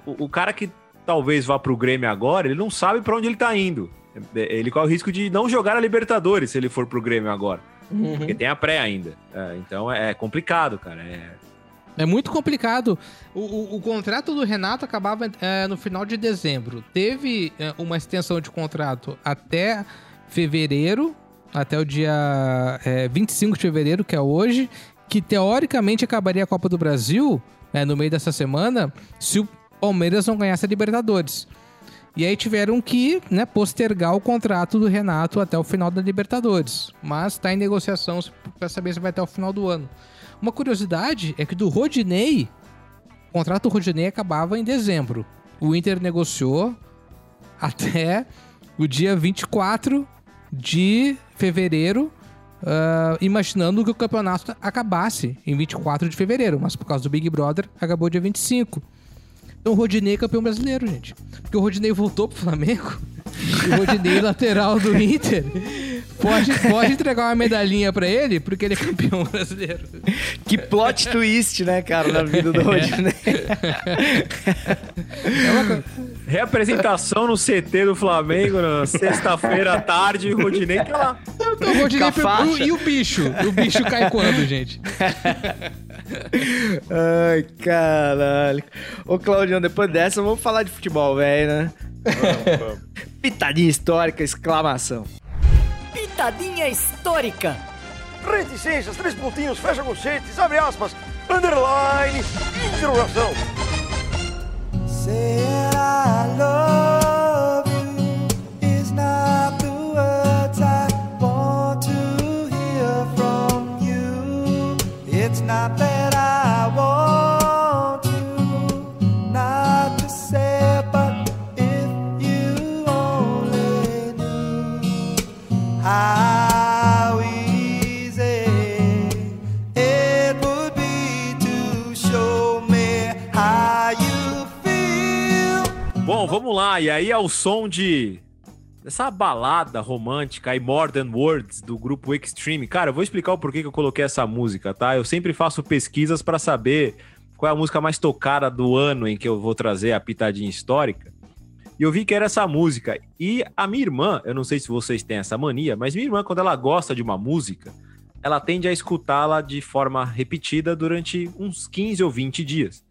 o, o cara que talvez vá pro Grêmio agora, ele não sabe pra onde ele tá indo. Ele corre o risco de não jogar a Libertadores se ele for pro Grêmio agora. Porque tem a pré ainda. É, então é complicado, cara. É, É muito complicado. O, o- o contrato do Renato acabava é, no final de dezembro. Teve é, uma extensão de contrato até fevereiro, até o dia é, 25 de fevereiro, que é hoje, que teoricamente acabaria a Copa do Brasil é, no meio dessa semana se o Palmeiras não ganhasse a Libertadores. E aí tiveram que né, postergar o contrato do Renato até o final da Libertadores. Mas está em negociação para saber se vai até o final do ano. Uma curiosidade é que do Rodinei, o contrato do Rodinei acabava em dezembro. O Inter negociou até o dia 24 de fevereiro, ah, imaginando que o campeonato acabasse em 24 de fevereiro, mas por causa do Big Brother acabou dia 25. Então o Rodinei é campeão brasileiro, gente. Porque o Rodinei voltou pro Flamengo. E o Rodinei, lateral do Inter, pode, pode entregar uma medalhinha pra ele, porque ele é campeão brasileiro. Que plot twist, né, cara, na vida do Rodinei. É uma, co- Reapresentação no CT do Flamengo na sexta-feira à tarde. Rodinei tá lá. O Rodinei foi-. E o bicho? O bicho cai quando, gente? Ai, caralho. Ô, Claudião, depois dessa, vamos falar de futebol, velho, né? Pitadinha histórica, exclamação. Pitadinha histórica. Reticências, três pontinhos, fecha conchetes, abre aspas, underline, interrogação. Saying I love you is not the words I want to hear from you. It's not that lá. E aí é o som de. Dessa balada romântica aí, More Than Words, do grupo Extreme. Cara, eu vou explicar o porquê que eu coloquei essa música, tá? Eu sempre faço pesquisas pra saber qual é a música mais tocada do ano em que eu vou trazer a pitadinha histórica. E eu vi que era essa música. E a minha irmã, eu não sei se vocês têm essa mania, mas minha irmã, quando ela gosta de uma música, ela tende a escutá-la de forma repetida durante uns 15 ou 20 dias.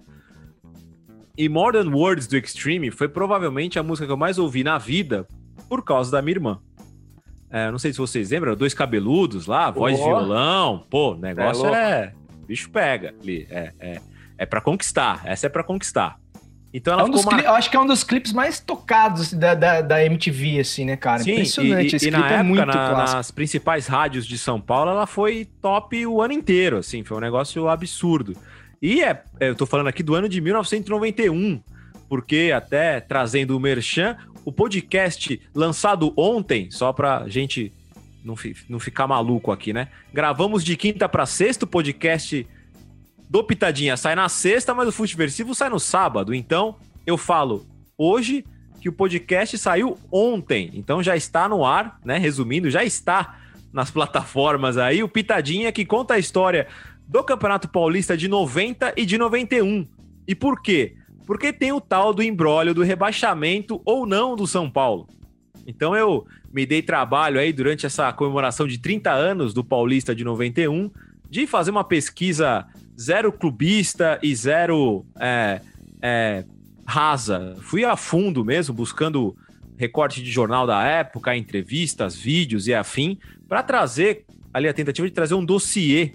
E More Than Words do Extreme foi provavelmente a música que eu mais ouvi na vida por causa da minha irmã. É, não sei se vocês lembram, dois cabeludos lá, voz Ó. violão. Pô, o negócio louco. é. bicho pega ali. É, é, é para conquistar. Essa é pra conquistar. Então ela É um ficou mar- Eu acho que é um dos clipes mais tocados assim, da, da, da MTV, assim, né, cara? Sim, Impressionante. e, Esse e clipe na é época, muito na- nas principais rádios de São Paulo, ela foi top o ano inteiro, assim, foi um negócio absurdo. E é, eu tô falando aqui do ano de 1991, porque até trazendo o Merchan, o podcast lançado ontem, só pra gente não, não ficar maluco aqui, né? Gravamos de quinta pra sexta, o podcast do Pitadinha sai na sexta, mas o Futeversivo sai no sábado. Então, eu falo hoje que o podcast saiu ontem. Então já está no ar, né? Resumindo, já está nas plataformas aí. O Pitadinha que conta a história do Campeonato Paulista de 90 e de 91. E por quê? Porque tem o tal do embrólio do rebaixamento ou não do São Paulo. Então eu me dei trabalho aí durante essa comemoração de 30 anos do Paulista de 91 de fazer uma pesquisa zero clubista e zero é, é, rasa. Fui a fundo mesmo, buscando recorte de jornal da época, entrevistas, vídeos e afim, para trazer ali a tentativa de trazer um dossiê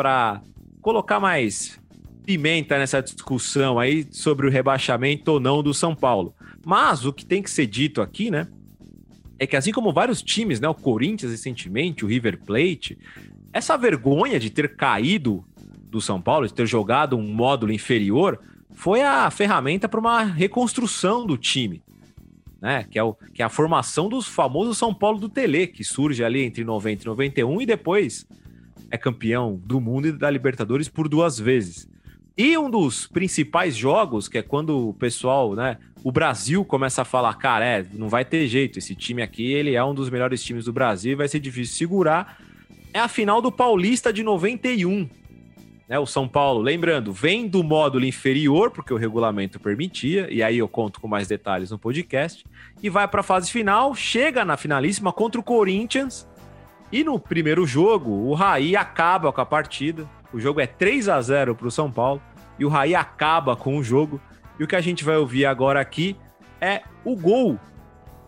para colocar mais pimenta nessa discussão aí sobre o rebaixamento ou não do São Paulo. Mas o que tem que ser dito aqui, né, é que assim como vários times, né, o Corinthians recentemente, o River Plate, essa vergonha de ter caído do São Paulo, de ter jogado um módulo inferior, foi a ferramenta para uma reconstrução do time, né? Que é, o, que é a formação dos famosos São Paulo do Tele, que surge ali entre 90 e 91 e depois é campeão do mundo e da Libertadores por duas vezes. E um dos principais jogos, que é quando o pessoal, né, o Brasil começa a falar, cara, é, não vai ter jeito, esse time aqui, ele é um dos melhores times do Brasil, vai ser difícil segurar, é a final do Paulista de 91. Né, o São Paulo, lembrando, vem do módulo inferior, porque o regulamento permitia, e aí eu conto com mais detalhes no podcast, e vai para a fase final, chega na finalíssima contra o Corinthians, e no primeiro jogo, o Raí acaba com a partida. O jogo é 3 a 0 para o São Paulo, e o Raí acaba com o jogo. E o que a gente vai ouvir agora aqui é o gol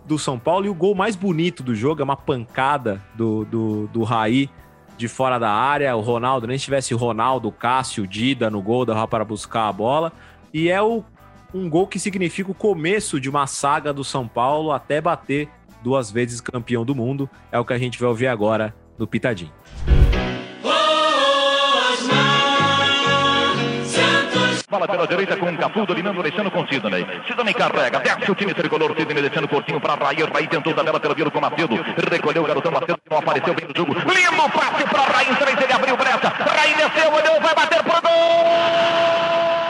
do São Paulo, e o gol mais bonito do jogo é uma pancada do, do, do Raí de fora da área. O Ronaldo, nem se tivesse Ronaldo, Cássio, Dida no gol, dava para buscar a bola. E é o, um gol que significa o começo de uma saga do São Paulo até bater duas vezes campeão do mundo. É o que a gente vai ouvir agora no Pitadinho. Bola pela direita com o Cafu, dominando, deixando com Sidney. Sidney carrega, desce o time tricolor, Sidney deixando curtinho para Raí. Raí tentou tabela pelo viro com Macedo. Recolheu o garotão Macedo, não apareceu bem no jogo. Lindo passe para em três, ele abriu brecha. Raí desceu, olhou, vai bater pro 17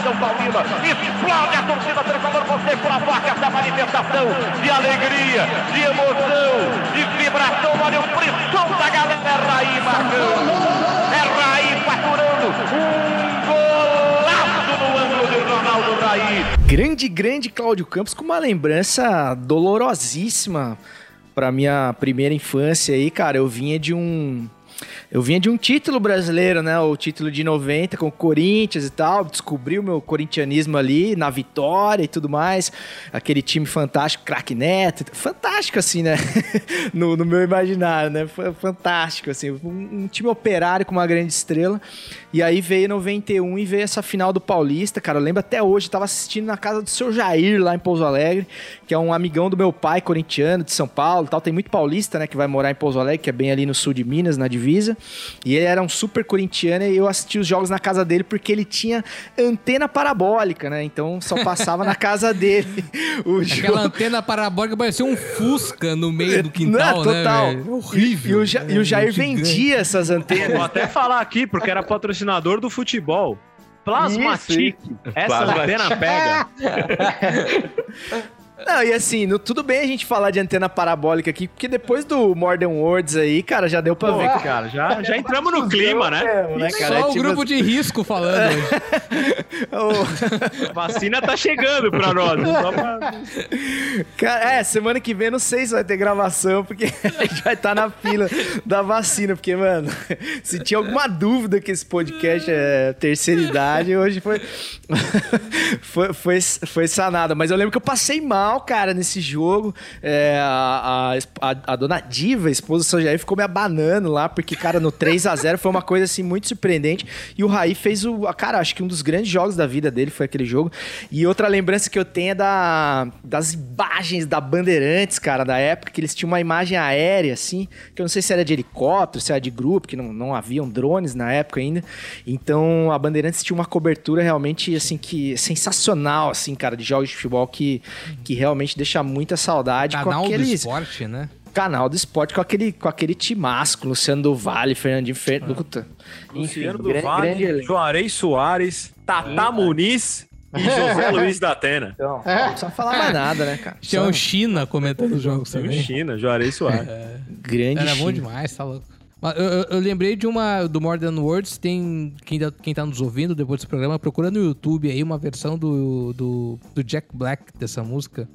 São Paulina. Explode a torcida tricolor. Você provoca essa manifestação de alegria, de emoção, de vibração. Olha o frisson da galera. É Raí marcando. É Raí faturando. Um golaço no ângulo de Ronaldo Raí. Grande, grande Cláudio Campos com uma lembrança dolorosíssima pra minha primeira infância aí, cara. Eu vinha de um. Eu vinha de um título brasileiro, né? O título de 90 com o Corinthians e tal. Descobri o meu corintianismo ali na vitória e tudo mais. Aquele time fantástico, craque Neto. Fantástico, assim, né? no, no meu imaginário, né? Foi fantástico, assim. Um, um time operário com uma grande estrela. E aí veio 91 e veio essa final do Paulista, cara. Eu lembro até hoje, tava assistindo na casa do seu Jair, lá em Pouso Alegre, que é um amigão do meu pai, corintiano, de São Paulo e tal. Tem muito paulista, né, que vai morar em Pouso Alegre, que é bem ali no sul de Minas, na divisa. E ele era um super corintiano e eu assisti os jogos na casa dele porque ele tinha antena parabólica, né? Então só passava na casa dele. O Aquela jogo. antena parabólica parecia um Fusca no meio do quintal, Não, né? total. Horrível. E, o, Ja- e o Jair Gigante. vendia essas antenas. Vou até falar aqui, porque era patrocinador do futebol. Plasmatic. Essa Plasmatic. antena pega. Não, e assim, no- tudo bem a gente falar de antena parabólica aqui, porque depois do Modern Words aí, cara, já deu pra Pô, ver que cara, já, já entramos no clima, né? né, cara? Só É o tipo grupo de risco falando o- A vacina tá chegando pra nós. Só pra... Cara, é, semana que vem não sei se vai ter gravação, porque a gente vai estar na fila da vacina, porque, mano, se tinha alguma dúvida que esse podcast é terceira idade, hoje foi, foi, foi, foi sanada. Mas eu lembro que eu passei mal, cara, nesse jogo. É, a, a, a- dona Diva, a esposa do São Jair, ficou me abanando lá, porque, cara, no 3 a 0 foi uma coisa, assim, muito surpreendente. E o Raí fez o, cara, acho que um dos grandes jogos da vida dele foi aquele jogo. E outra lembrança que eu tenho é da, das imagens da Bandeirantes, cara, da época, que eles tinham uma imagem aérea, assim, que eu não sei se era de helicóptero, se era de grupo, que não, não haviam drones na época ainda. Então, a Bandeirantes tinha uma cobertura realmente, assim, que sensacional, assim, cara, de jogos de futebol que, que realmente deixa muita saudade com Canal do aqueles... esporte, né? Canal do esporte com aquele, com aquele timasco, Luciano do Vale, Fernandinho Fer... Puta. Luciano do gran- Vale. Juarez Soares, Tata Muniz e José Luiz da Atena. Então, não precisa falar mais nada, né, cara? Tinha o China comentando os jogos também. China, Juarez Soares. grande Era bom China. demais, tá louco. Eu- eu lembrei de uma do More Than Words, tem quem, tá- quem tá nos ouvindo depois desse programa, procura no YouTube aí uma versão do, do, do Jack Black dessa música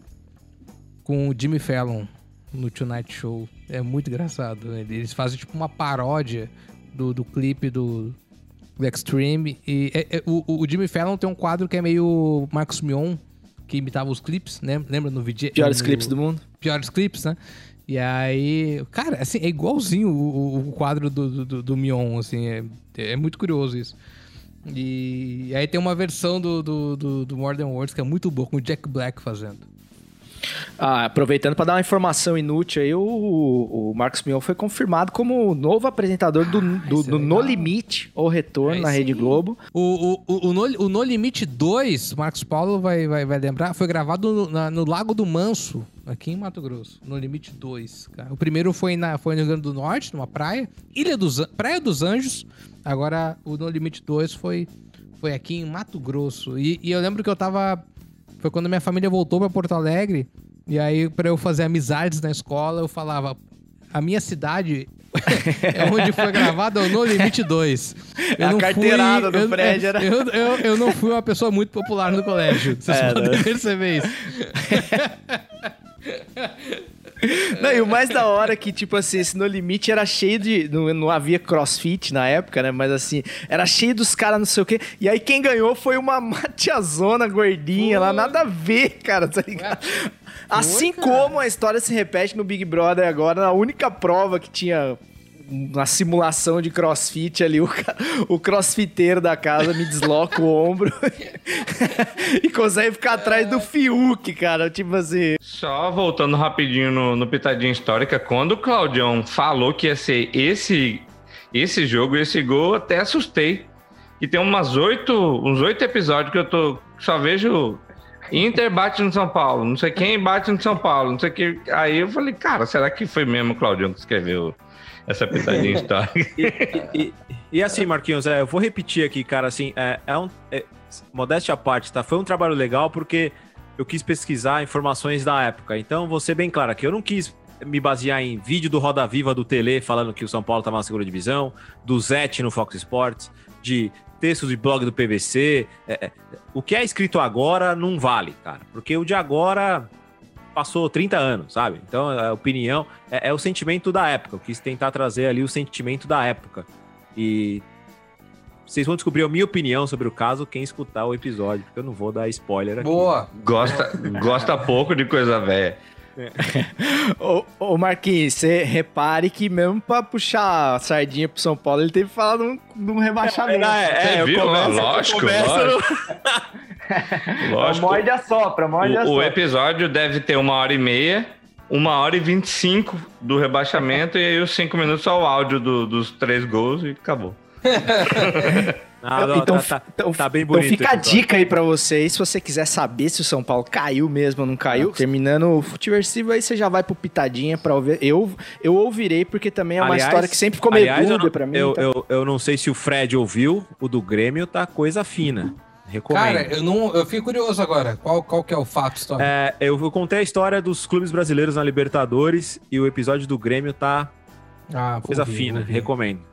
com o Jimmy Fallon no Tonight Show. É muito engraçado. né? Eles fazem tipo uma paródia do, do clipe do, do Extreme. E é- é- o, o Jimmy Fallon tem um quadro que é meio Marcos Mion, que imitava os clipes, né? Lembra no vídeo? Piores no- clipes do mundo. piores clipes, né? E aí, cara, assim, é igualzinho o, o- quadro do, do, do Mion, assim, é, é muito curioso isso. E aí tem uma versão do, do, do, do More Than Words que é muito boa, com o Jack Black fazendo. Ah, aproveitando para dar uma informação inútil aí, o, o Marcos Mion foi confirmado como o novo apresentador do, do, isso é do No legal. Limite, ou Retorno, É na Rede. Globo. O, o, o, no, o No Limite 2, Marcos Paulo vai, vai, vai lembrar, foi gravado no, na- no Lago do Manso, aqui em Mato Grosso. No Limite 2, cara. O primeiro foi, na, foi no Rio Grande do Norte, numa praia. Ilha dos, Praia dos Anjos. Agora, o No Limite 2 foi, foi aqui em Mato Grosso. E, e eu lembro que eu tava... Foi quando minha família voltou pra Porto Alegre. E aí, pra eu fazer amizades na escola, eu falava... A minha cidade é onde foi gravado é o No Limite 2. É a carteirada do eu, prédio, era- Eu, eu, eu não fui uma pessoa muito popular no colégio. Vocês É, podem né? perceber isso. Não, e o mais da hora é que, tipo assim, esse No Limite era cheio de. Não, não havia crossfit na época, né? Mas assim, era cheio dos caras, não sei o quê. E aí quem ganhou foi uma, uma tiazona gordinha lá, nada a ver, cara, tá ligado? Assim como a história se repete no Big Brother agora, na única prova que tinha uma simulação de crossfit ali, o, o crossfiteiro da casa me desloca o ombro e consegue ficar atrás do Fiuk, cara. Tipo assim. Só voltando rapidinho no, no Pitadinha Histórica, quando o Claudião falou que ia ser esse, esse jogo, esse gol, até assustei. E tem umas oito, uns oito episódios que eu tô, só vejo Inter bate no São Paulo, não sei quem bate no São Paulo, não sei que. Aí eu falei, cara, será que foi mesmo o Claudião que escreveu essa pitadinha histórica? E, e assim, Marquinhos, é, eu vou repetir aqui, cara, assim, é, é um. é- modéstia à parte, tá? Foi um trabalho legal porque eu quis pesquisar informações da época. Então, vou ser bem claro aqui, eu não quis me basear em vídeo do Roda Viva do Tele falando que o São Paulo estava na segunda divisão, do Zete no Fox Sports, de textos de blog do PVC. É, é, o que é escrito agora não vale, cara, porque o de agora passou 30 anos, sabe? Então, a opinião é, é o sentimento da época. Eu quis tentar trazer ali o sentimento da época. E vocês vão descobrir a minha opinião sobre o caso quem escutar o episódio, porque eu não vou dar spoiler aqui. Boa. Gosta, gosta pouco de coisa velha. Ô, ô Marquinhos, você repare que mesmo pra puxar a sardinha pro São Paulo, ele teve que falar de um, de um rebaixamento. Você eu viu? começo- lógico, começo lógico. lógico. Morde a sopra, morde a O, o sopra. episódio deve ter uma hora e meia, uma hora e vinte e cinco do rebaixamento, e aí os cinco minutos só o áudio do- dos três gols e acabou. Ah, não, então, tá, tá- então, tá bem então bonito. fica a dica aí pra vocês, se você quiser saber se o São Paulo caiu mesmo ou não caiu. Terminando o Futiversivo, aí você já vai pro Pitadinha pra ouvir. Eu, eu ouvirei, porque também é uma Aliás- história que sempre ficou meio dúvida não- pra mim. Eu, então- eu, eu não sei se o Fred ouviu, o do Grêmio tá coisa fina. Recomendo. Cara, eu não. Eu fico curioso agora. Qual, qual que é o fato histórico? É, eu, eu contei a história dos clubes brasileiros na Libertadores e o episódio do Grêmio tá Ah, coisa ouvir, fina. Recomendo.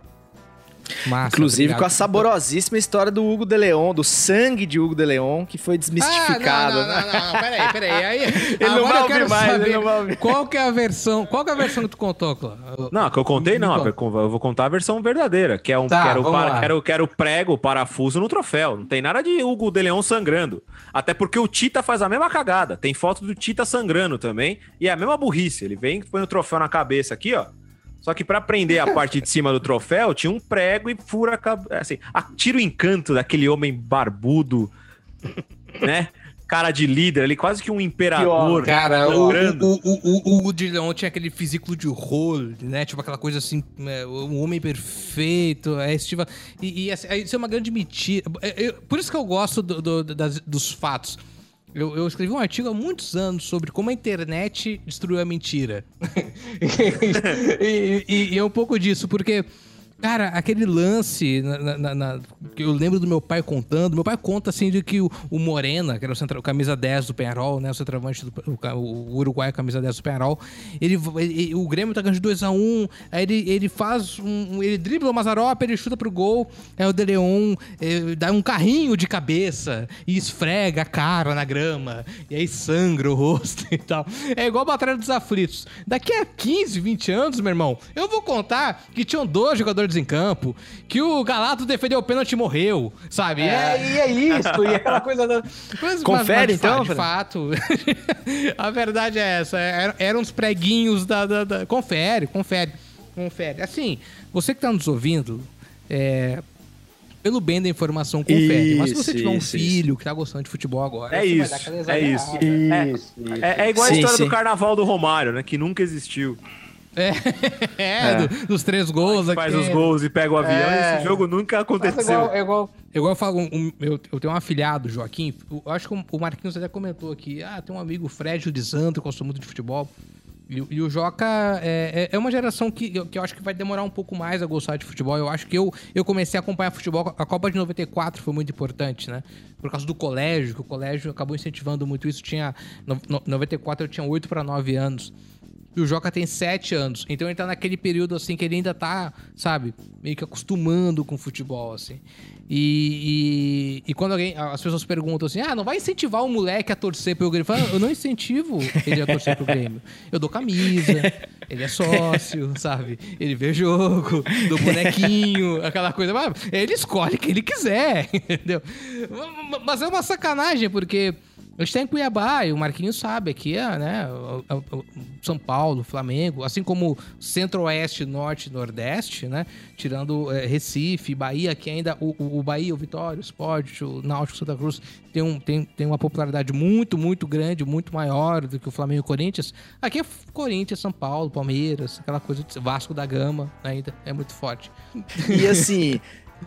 Massa, Inclusive obrigado. com a saborosíssima história do Hugo de Leon, do sangue de Hugo de Leon, que foi desmistificado. Ah, não, né? não, não, não, peraí, peraí. Aí, Ele não vai quero ouvir mais, saber ele não vai ouvir. Qual que é a versão? Qual que é a versão que tu contou, Clã? Não, que eu contei não. Eu vou contar a versão verdadeira, que é um Tá, que era o, vamos para- lá. que era o- que era o prego, o parafuso no troféu. Não tem nada de Hugo de Leão sangrando. Até porque o Tita faz a mesma cagada. Tem foto do Tita sangrando também. E é a mesma burrice. Ele vem, põe o troféu na cabeça aqui, ó. Só que pra prender a parte de cima do troféu, tinha um prego e fura a cabeça. Assim, tira o encanto daquele homem barbudo, né? Cara de líder ali, quase que um imperador. Cara, o, o, o, o, o Hugo de Leon tinha aquele físico de rolo, né? Tipo aquela coisa assim, é, um homem perfeito, é, estiva... E, assim, isso é uma grande mentira. É, por isso que eu gosto dos fatos. Eu, eu escrevi um artigo há muitos anos sobre como a internet destruiu a mentira. e, e- e é um pouco disso, porque... Cara, aquele lance, na- na- na- eu lembro do meu pai contando. Meu pai conta assim de que o, o Morena, que era o, centra- o camisa 10 do Penarol, né? O centroavante do o, o Uruguai, camisa 10 do Penarol. Ele, ele- o Grêmio tá ganhando de 2x1. aí ele, ele faz um. Ele dribla o Mazarop, ele chuta pro gol. Aí o De Leon eh, dá um carrinho de cabeça e esfrega a cara na grama. E aí sangra o rosto e tal. É igual a Batalha dos Aflitos. Daqui a 15, 20 anos, meu irmão, eu vou contar que tinham dois jogadores em campo, que o Galato defendeu o pênalti e morreu, sabe? É, e é isso, e aquela coisa da. Mas- Confere, mas de então, De fato. a verdade é essa. Eram, eram uns preguinhos da, da- da- Confere, confere. Confere. Assim, você que tá nos ouvindo, é, Pelo bem da informação, confere. Mas se você Isso, tiver um isso, filho que tá gostando de futebol agora, É isso, é isso. Isso, É, é igual a Sim, história sim. do carnaval do Romário, né? Que nunca existiu. É, do- dos três gols Faz aqui. os gols e pega o avião. É. Esse jogo nunca aconteceu. É igual, é igual, é igual eu falo, um- eu, eu tenho um afilhado, Joaquim. Eu acho que o Marquinhos até comentou aqui. Ah, tem um amigo, o Fred Lisandro, que gosta muito de futebol. E, o- e o Joca é, é- é uma geração que, eu- que eu acho que vai demorar um pouco mais a gostar de futebol. Eu acho que eu, eu comecei a acompanhar futebol. A Copa de 94 foi muito importante, né? Por causa do colégio, que o colégio acabou incentivando muito isso. Tinha. No, no, 94 eu tinha 8 para 9 anos. E o Joca tem 7 anos. Então ele tá naquele período assim que ele ainda tá, sabe, meio que acostumando com o futebol, assim. E, e, e quando alguém. As pessoas perguntam assim: ah, não vai incentivar o moleque a torcer pelo Grêmio? Fala, eu não incentivo ele a torcer pro Grêmio. Eu dou camisa, ele é sócio, sabe? Ele vê jogo, dou bonequinho, aquela coisa. Mas ele escolhe quem ele quiser, entendeu? Mas é uma sacanagem, porque. A gente tá em Cuiabá e o Marquinhos sabe, aqui é, né, o- o São Paulo, Flamengo, assim como Centro-Oeste, Norte Nordeste, né, tirando eh, Recife, Bahia, que ainda o, o- Bahia, o Vitória, o Sport, o Náutico, Santa Cruz, tem, um, tem, tem uma popularidade muito, muito grande, muito maior do que o Flamengo e o Corinthians. Aqui é Corinthians, São Paulo, Palmeiras, aquela coisa de Vasco da Gama ainda, é muito forte. E assim,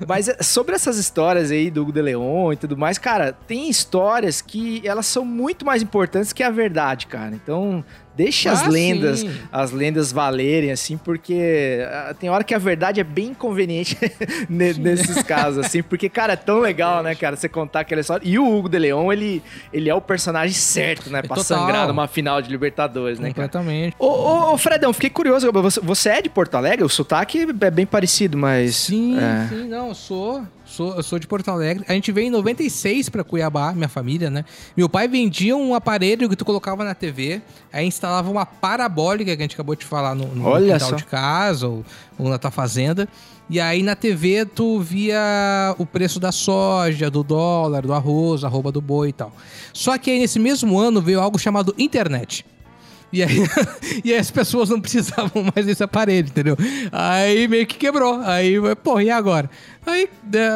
Mas é, sobre essas histórias aí do Hugo de Leon e tudo mais, cara, tem histórias que elas são muito mais importantes que a verdade, cara. Então, deixa as Ah, lendas, sim. as lendas valerem, assim, porque ah, tem hora que a verdade é bem inconveniente ne- nesses casos, assim, porque, cara, é tão legal, né, cara, você contar aquela história. E o Hugo de Leon, ele, ele é o personagem certo, né, pra Total. sangrar numa final de Libertadores, né? Completamente. Ô, ô, ô, Fredão, fiquei curioso. Você, você é de Porto Alegre? O sotaque é bem parecido, mas. Sim, é. sim, não, eu sou, sou, eu sou de Porto Alegre. A gente veio em 96 pra Cuiabá, minha família, né? Meu pai vendia um aparelho que tu colocava na TV, aí instalava uma parabólica, que a gente acabou de falar no, no Olha quintal só. de casa ou, ou na tua fazenda. E aí na TV tu via o preço da soja, do dólar, do arroz, arroba do boi e tal. Só que aí nesse mesmo ano veio algo chamado internet. E aí, e aí as pessoas não precisavam mais desse aparelho, entendeu? Aí meio que quebrou. Aí, pô, e agora? Aí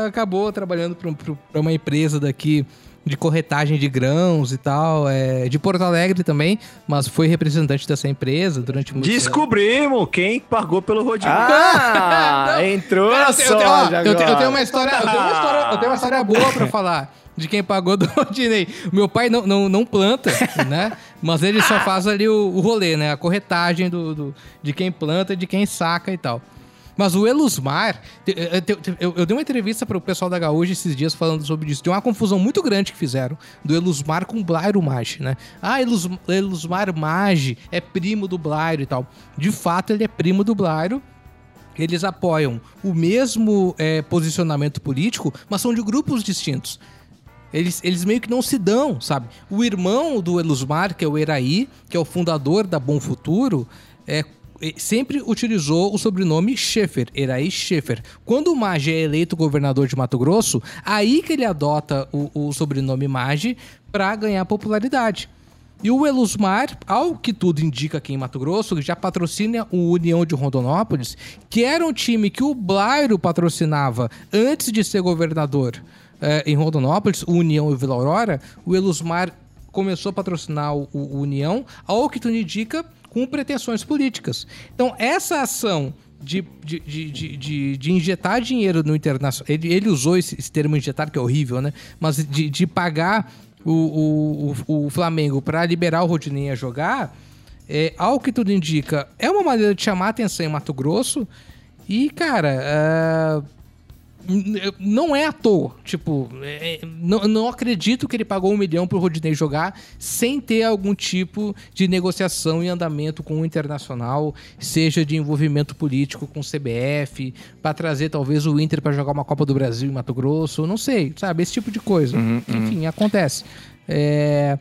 acabou trabalhando para uma empresa daqui de corretagem de grãos e tal, é, de Porto Alegre também, mas foi representante dessa empresa durante muito tempo. Descobrimos quem pagou pelo Rodinei. Ah, entrou Cara, a eu, tenho, eu, tenho, ó, soja eu, tenho, eu tenho agora. uma história, eu tenho uma história, eu tenho uma história boa pra falar de quem pagou do Rodinei. Meu pai não, não, não planta, né? Mas ele só faz ali o, o rolê, né? A corretagem do, do- de quem planta e de quem saca e tal. Mas o Elusmar, te- eu, eu- dei uma entrevista para o pessoal da Gaúcha esses dias falando sobre isso. Tem uma confusão muito grande que fizeram do Elusmar com o Blairo Maggi, né? Ah, Elus, Elusmar Maggi é primo do Blairo e tal. De fato, ele é primo do Blairo, eles apoiam o mesmo é, posicionamento político, mas são de grupos distintos. Eles, eles meio que não se dão, sabe? O irmão do Elusmar, que é o Eraí, que é o fundador da Bom Futuro, é, sempre utilizou o sobrenome Schaefer, Eraí Schaefer. Quando o Maggi é eleito governador de Mato Grosso, aí que ele adota o, o sobrenome Maggi para ganhar popularidade. E o Elusmar, ao que tudo indica aqui em Mato Grosso, já patrocina o União de Rondonópolis, que era um time que o Blairo patrocinava antes de ser governador em Rondonópolis, o União e Vila Aurora. O Elusmar começou a patrocinar o, o União, ao que tudo indica, com pretensões políticas. Então, essa ação de, de, de, de, de- injetar dinheiro no internacional. Ele, ele usou esse, esse termo injetar, que é horrível, né? Mas de, de pagar o, o, o, Flamengo para liberar o Rodinei a jogar, é, ao que tudo indica, é uma maneira de chamar atenção em Mato Grosso. E, cara, n- não é à toa. Tipo, é- é- não, não acredito que ele pagou um milhão pro Rodinei jogar sem ter algum tipo de negociação e andamento com o Internacional, seja de envolvimento político com o CBF, pra trazer talvez o Inter pra jogar uma Copa do Brasil em Mato Grosso, não sei, sabe? Esse tipo de coisa. Enfim, acontece. É.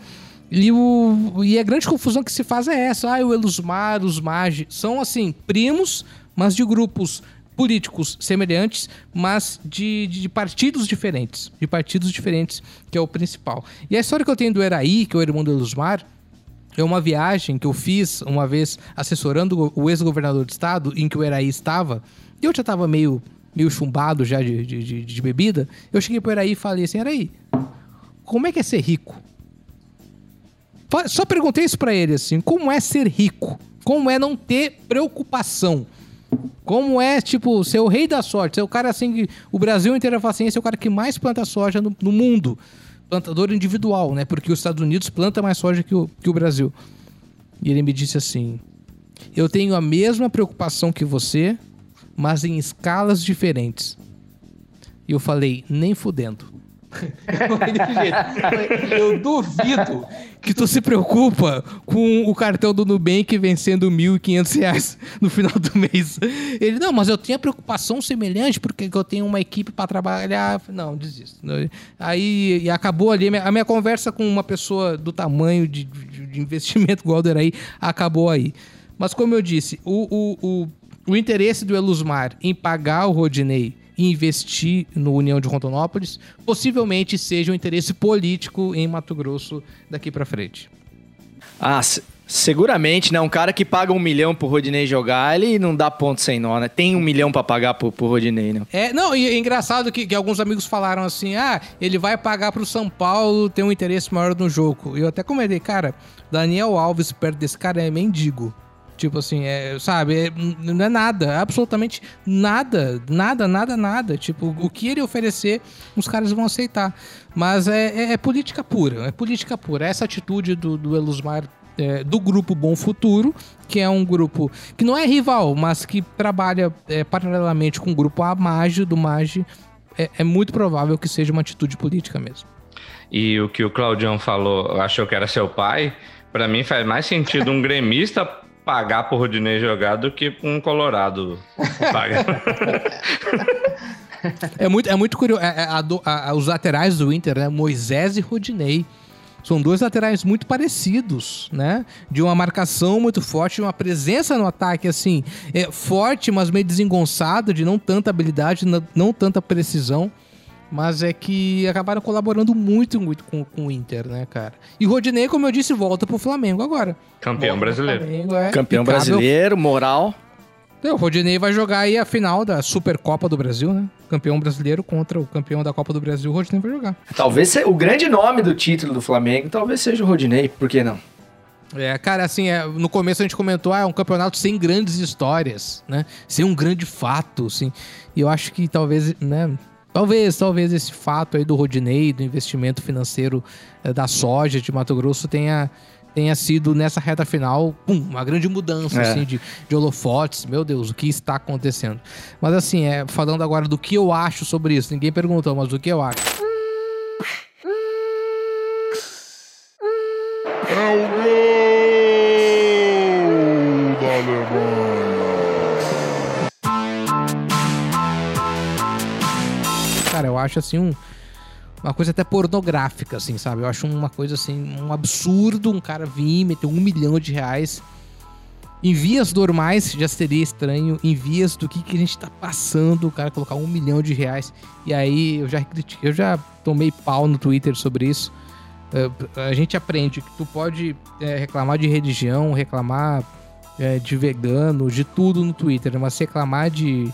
E, o, e a grande confusão que se faz é essa. Ah, o Elusmar, os Magi, são assim, primos, mas de grupos políticos semelhantes, mas de, de- de partidos diferentes. De partidos diferentes, que é o principal. E a história que eu tenho do Eraí, que é o irmão do Elusmar, é uma viagem que eu fiz uma vez assessorando o ex-governador do estado, em que o Eraí estava, e eu já estava meio, meio chumbado já de, de, de- bebida. Eu cheguei pro Eraí e falei assim, Eraí, como é que é ser rico? Só perguntei isso pra ele, assim, como é ser rico? Como é não ter preocupação? Como é, tipo, ser o rei da sorte? Ser o cara assim que o Brasil inteiro fala assim, esse é o cara que mais planta soja no, no mundo. Plantador individual, né? Porque os Estados Unidos planta mais soja que o, que o Brasil. E ele me disse assim: Eu tenho a mesma preocupação que você, mas em escalas diferentes. E eu falei, nem fudendo. Eu duvido que tu se preocupa com o cartão do Nubank vencendo 1.500 reais no final do mês. Ele, não, mas eu tenho a preocupação semelhante porque eu tenho uma equipe para trabalhar. Não, desisto. Aí acabou ali. A minha, conversa com uma pessoa do tamanho de, de- de investimento do aí acabou aí. Mas como eu disse, o, o, o, o interesse do Elusmar em pagar o Rodinei investir no União de Rondonópolis possivelmente seja um interesse político em Mato Grosso daqui pra frente. Ah, se- seguramente, né? Um cara que paga um milhão pro Rodinei jogar, ele não dá ponto sem nó, né? Tem um milhão pra pagar pro, pro Rodinei, né? É, não, e é engraçado que, que alguns amigos falaram assim: ah, ele vai pagar pro São Paulo ter um interesse maior no jogo. E eu até comentei, cara, Daniel Alves perto desse cara é mendigo. Tipo assim, é, sabe, é, não é nada, absolutamente nada, nada, nada, nada. Tipo, o que ele oferecer, os caras vão aceitar. Mas é, é- é política pura, é política pura. Essa atitude do, do Elusmar, é, do grupo Bom Futuro, que é um grupo que não é rival, mas que trabalha é, paralelamente com o grupo Amage, do Mage, é, é muito provável que seja uma atitude política mesmo. E o que o Claudião falou, achou que era seu pai, pra mim faz mais sentido um gremista pagar por Rodinei jogar do que um colorado pagar. É muito, é muito curioso. é- é a a- a- os laterais do Inter, né? Moisés e Rodinei. São dois laterais muito parecidos, né? De uma marcação muito forte, uma presença no ataque, assim, é, forte, mas meio desengonçado, de não tanta habilidade, não, não tanta precisão. Mas é que acabaram colaborando muito, muito com, com o Inter, né, cara? E Rodinei, como eu disse, volta pro Flamengo agora. Campeão Volta brasileiro. Flamengo, é. Campeão brasileiro, moral. Então, o Rodinei vai jogar aí a final da Supercopa do Brasil, né? Campeão brasileiro contra o campeão da Copa do Brasil, o Rodinei vai jogar. Talvez o grande nome do título do Flamengo talvez seja o Rodinei, por que não? É, cara, assim, é, no começo a gente comentou, ah, é um campeonato sem grandes histórias, né? Sem um grande fato, assim. E eu acho que talvez, né? Talvez, talvez esse fato aí do Rodinei, do investimento financeiro eh, da soja de Mato Grosso tenha, tenha sido nessa reta final, pum, uma grande mudança, É. assim, de, de holofotes. Meu Deus, o que está acontecendo? Mas assim, é, falando agora do que eu acho sobre isso, ninguém perguntou, mas o que eu acho? Acho assim um. Uma coisa até pornográfica, assim, sabe? Eu acho uma coisa assim, um absurdo um cara vir meter um milhão de reais. Em vias normais já seria estranho. Em vias do que, que a gente tá passando, o cara colocar um milhão de reais. E aí eu já eu já tomei pau no Twitter sobre isso. Eh, A gente aprende que tu pode eh, reclamar de religião, reclamar eh, de vegano, de tudo no Twitter, mas reclamar de,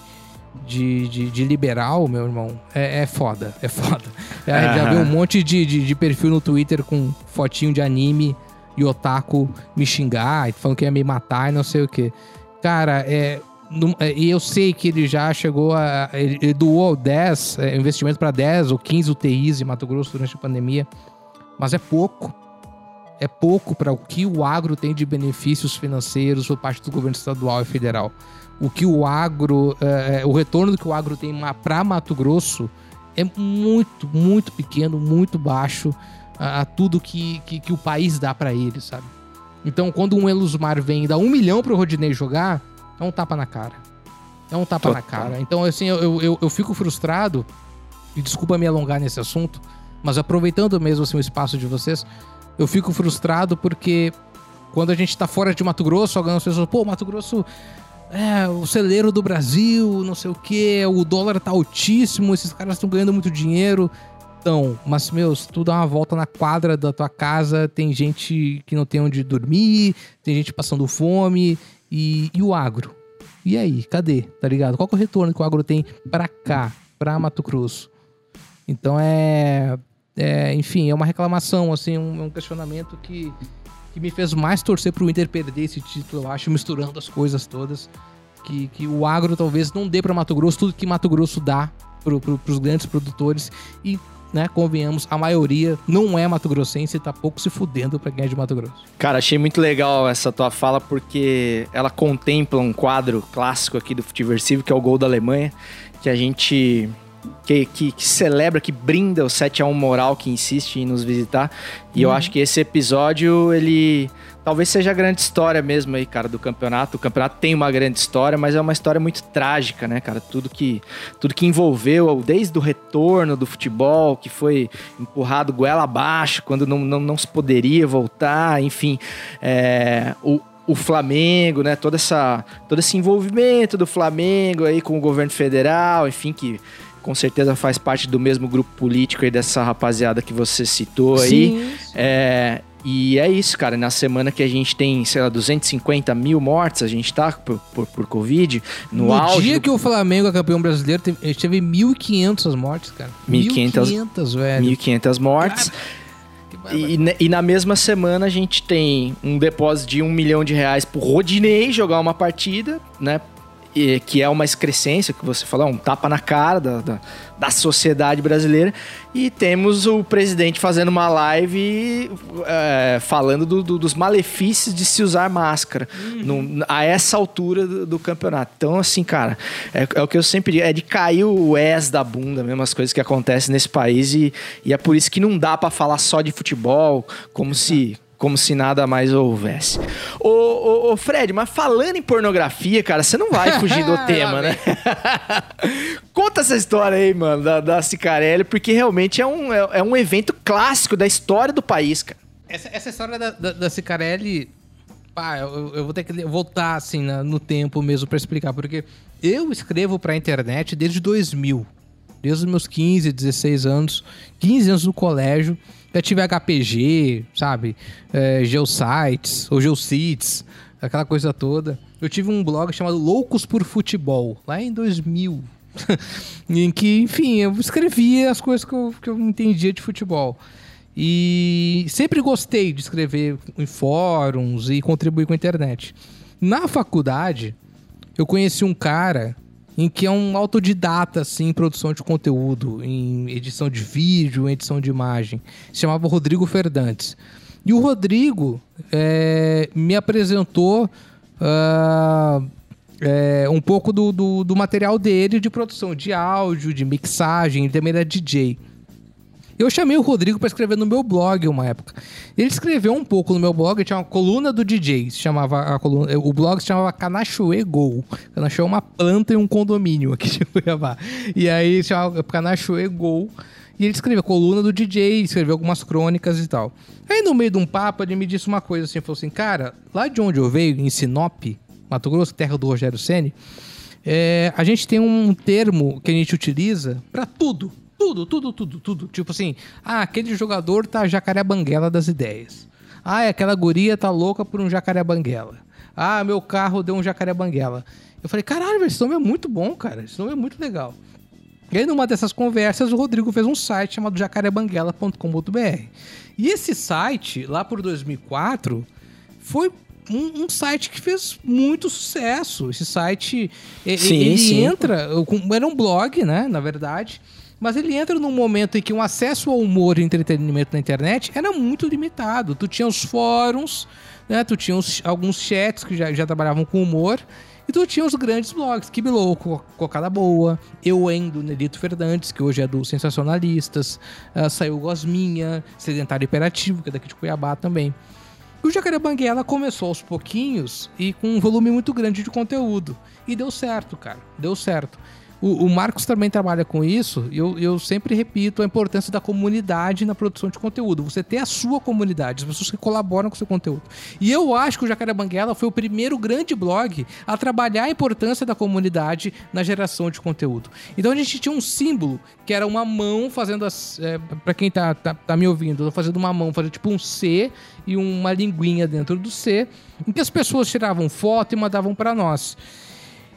de, de, de liberal, meu irmão, é, é foda, é foda. Já, já Aham. vi um monte de, de, de perfil no Twitter com fotinho de anime e otaku me xingar, e falando que ia me matar e não sei o que. Cara, é. é, E eu sei que ele já chegou a. Ele, ele doou 10, é, investimento para 10 ou 15 UTIs em Mato Grosso durante a pandemia. Mas é pouco. É pouco para o que o agro tem de benefícios financeiros por parte do governo estadual e federal. O que o agro. é, o retorno que o agro tem para Mato Grosso é muito, muito pequeno, muito baixo a, a tudo que, que, que o país dá para ele, sabe? Então, quando um Elusmar vem e dá um milhão pro Rodinei jogar, é um tapa na cara. É um tapa na cara. Então, assim, eu, eu, eu fico frustrado, e desculpa me alongar nesse assunto, mas aproveitando mesmo assim, o espaço de vocês, eu fico frustrado porque quando a gente tá fora de Mato Grosso, algumas pessoas, pô, Mato Grosso é o celeiro do Brasil, não sei o que, o dólar tá altíssimo, esses caras estão ganhando muito dinheiro. Então, mas, meu, se tu dá uma volta na quadra da tua casa, tem gente que não tem onde dormir, tem gente passando fome, e, e o agro? E aí, cadê? Tá ligado? Qual é o retorno que o agro tem pra cá, pra Mato Grosso? Então é, é, enfim, é uma reclamação, assim, um, um questionamento que, que me fez mais torcer pro Inter perder esse título, eu acho, misturando as coisas todas. Que, que o agro talvez não dê pra Mato Grosso tudo que Mato Grosso dá pro, pro, pros grandes produtores. E, né, convenhamos, a maioria não é Mato Grossense e tá pouco se fudendo quem é de Mato Grosso. Cara, achei muito legal essa tua fala porque ela contempla um quadro clássico aqui do Futiversivo, que é o gol da Alemanha, que a gente que, que, que celebra, que brinda o 7 a 1 moral que insiste em nos visitar. E eu acho que esse episódio, ele talvez seja a grande história mesmo aí, cara, do campeonato. O campeonato tem uma grande história, mas é uma história muito trágica, né, cara? Tudo que, tudo que envolveu, desde o retorno do futebol, que foi empurrado goela abaixo, quando não, não, não se poderia voltar, enfim, é, o, o Flamengo, né? Todo, essa, todo esse envolvimento do Flamengo aí com o governo federal, enfim, que com certeza faz parte do mesmo grupo político aí dessa rapaziada que você citou aí. Sim. É, e é isso, cara. Na semana que a gente tem, sei lá, 250 mil mortes, a gente tá por, por, por Covid, no, No, auge. dia do- que o Flamengo é campeão brasileiro, teve, a gente teve 1.500 mortes, cara. 1.500, 1.500, velho. 1.500 mortes. E, ne- e na mesma semana a gente tem um depósito de um milhão de reais pro Rodinei jogar uma partida, né? E- que é uma excrescência que você falou, um tapa na cara da, da, da sociedade brasileira. E temos o presidente fazendo uma live é, falando do- do- dos malefícios de se usar máscara num- a essa altura do, do campeonato. Então, assim, cara, é, é o que eu sempre digo, é de cair o S da bunda mesmo, as coisas que acontecem nesse país. E, e é por isso que não dá pra falar só de futebol, como se como se nada mais houvesse. Ô, ô, ô, Fred, mas falando em pornografia, cara, você não vai fugir do tema, né? Conta essa história aí, mano, da, da Cicarelli, porque realmente é um, é, é um evento clássico da história do país, cara. Essa, essa história da, da, da Cicarelli, pá, eu, eu vou ter que voltar assim na- no tempo mesmo pra explicar, porque eu escrevo pra internet desde 2000, desde os meus 15, 16 anos, 15 anos no colégio, já tive HPG, sabe, é, Geosites, ou Geocities, aquela coisa toda. Eu tive um blog chamado Loucos por Futebol, lá em 2000, em que, enfim, eu escrevia as coisas que eu, que eu entendia de futebol. E sempre gostei de escrever em fóruns e contribuir com a internet. Na faculdade, eu conheci um cara em que é um autodidata assim, em produção de conteúdo, em edição de vídeo, em edição de imagem. Se chamava Rodrigo Fernandes. E o Rodrigo é, me apresentou ah, é, um pouco do, do, do material dele de produção de áudio, de mixagem, ele também era DJ. Eu chamei o Rodrigo para escrever no meu blog uma época. Ele escreveu um pouco no meu blog, tinha uma coluna do DJ, se chamava a coluna, o blog se chamava Canachoe Go. Canachoe é uma planta e um condomínio aqui de Cuiabá. E aí se chamava Canachoe Go. E ele escreveu a coluna do DJ, escreveu algumas crônicas e tal. Aí no meio de um papo ele me disse uma coisa assim, falou assim, cara, lá de onde eu veio, em Sinop, Mato Grosso, terra do Rogério Ceni, é, a gente tem um termo que a gente utiliza pra tudo. Tudo, tudo, tudo, tudo. Tipo assim, ah, aquele jogador tá jacaré banguela das ideias. Ah, aquela guria tá louca por um jacaré banguela. Ah, meu carro deu um jacaré banguela. Eu falei, caralho, velho, esse nome é muito bom, cara. Esse nome é muito legal. E aí, numa dessas conversas, o Rodrigo fez um site chamado jacarebanguela.com.br. E esse site, lá por 2004, foi um, um site que fez muito sucesso. Esse site, Sim, ele sim. entra, era um blog, né, na verdade, mas ele entra num momento em que o acesso ao humor e entretenimento na internet era muito limitado. Tu tinha os fóruns, né, tu tinha os- alguns chats que já, já trabalhavam com humor, e tu tinha os grandes blogs, Que Louco, Cocada Boa, Eu Em, do Nelito Fernandes, que hoje é do Sensacionalistas, ah, saiu Gosminha, Sedentário Imperativo, que é daqui de Cuiabá também. E o Jacaré Banguela começou aos pouquinhos e com um volume muito grande de conteúdo. E deu certo, cara. Deu certo. O, o Marcos também trabalha com isso e eu, eu sempre repito a importância da comunidade na produção de conteúdo. Você ter a sua comunidade, as pessoas que colaboram com o seu conteúdo. E eu acho que o Jacaré Banguela foi o primeiro grande blog a trabalhar a importância da comunidade na geração de conteúdo. Então a gente tinha um símbolo que era uma mão fazendo. É, para quem tá, tá, tá me ouvindo, eu tô fazendo uma mão, fazendo tipo um C e uma linguinha dentro do C, em que as pessoas tiravam foto e mandavam para nós.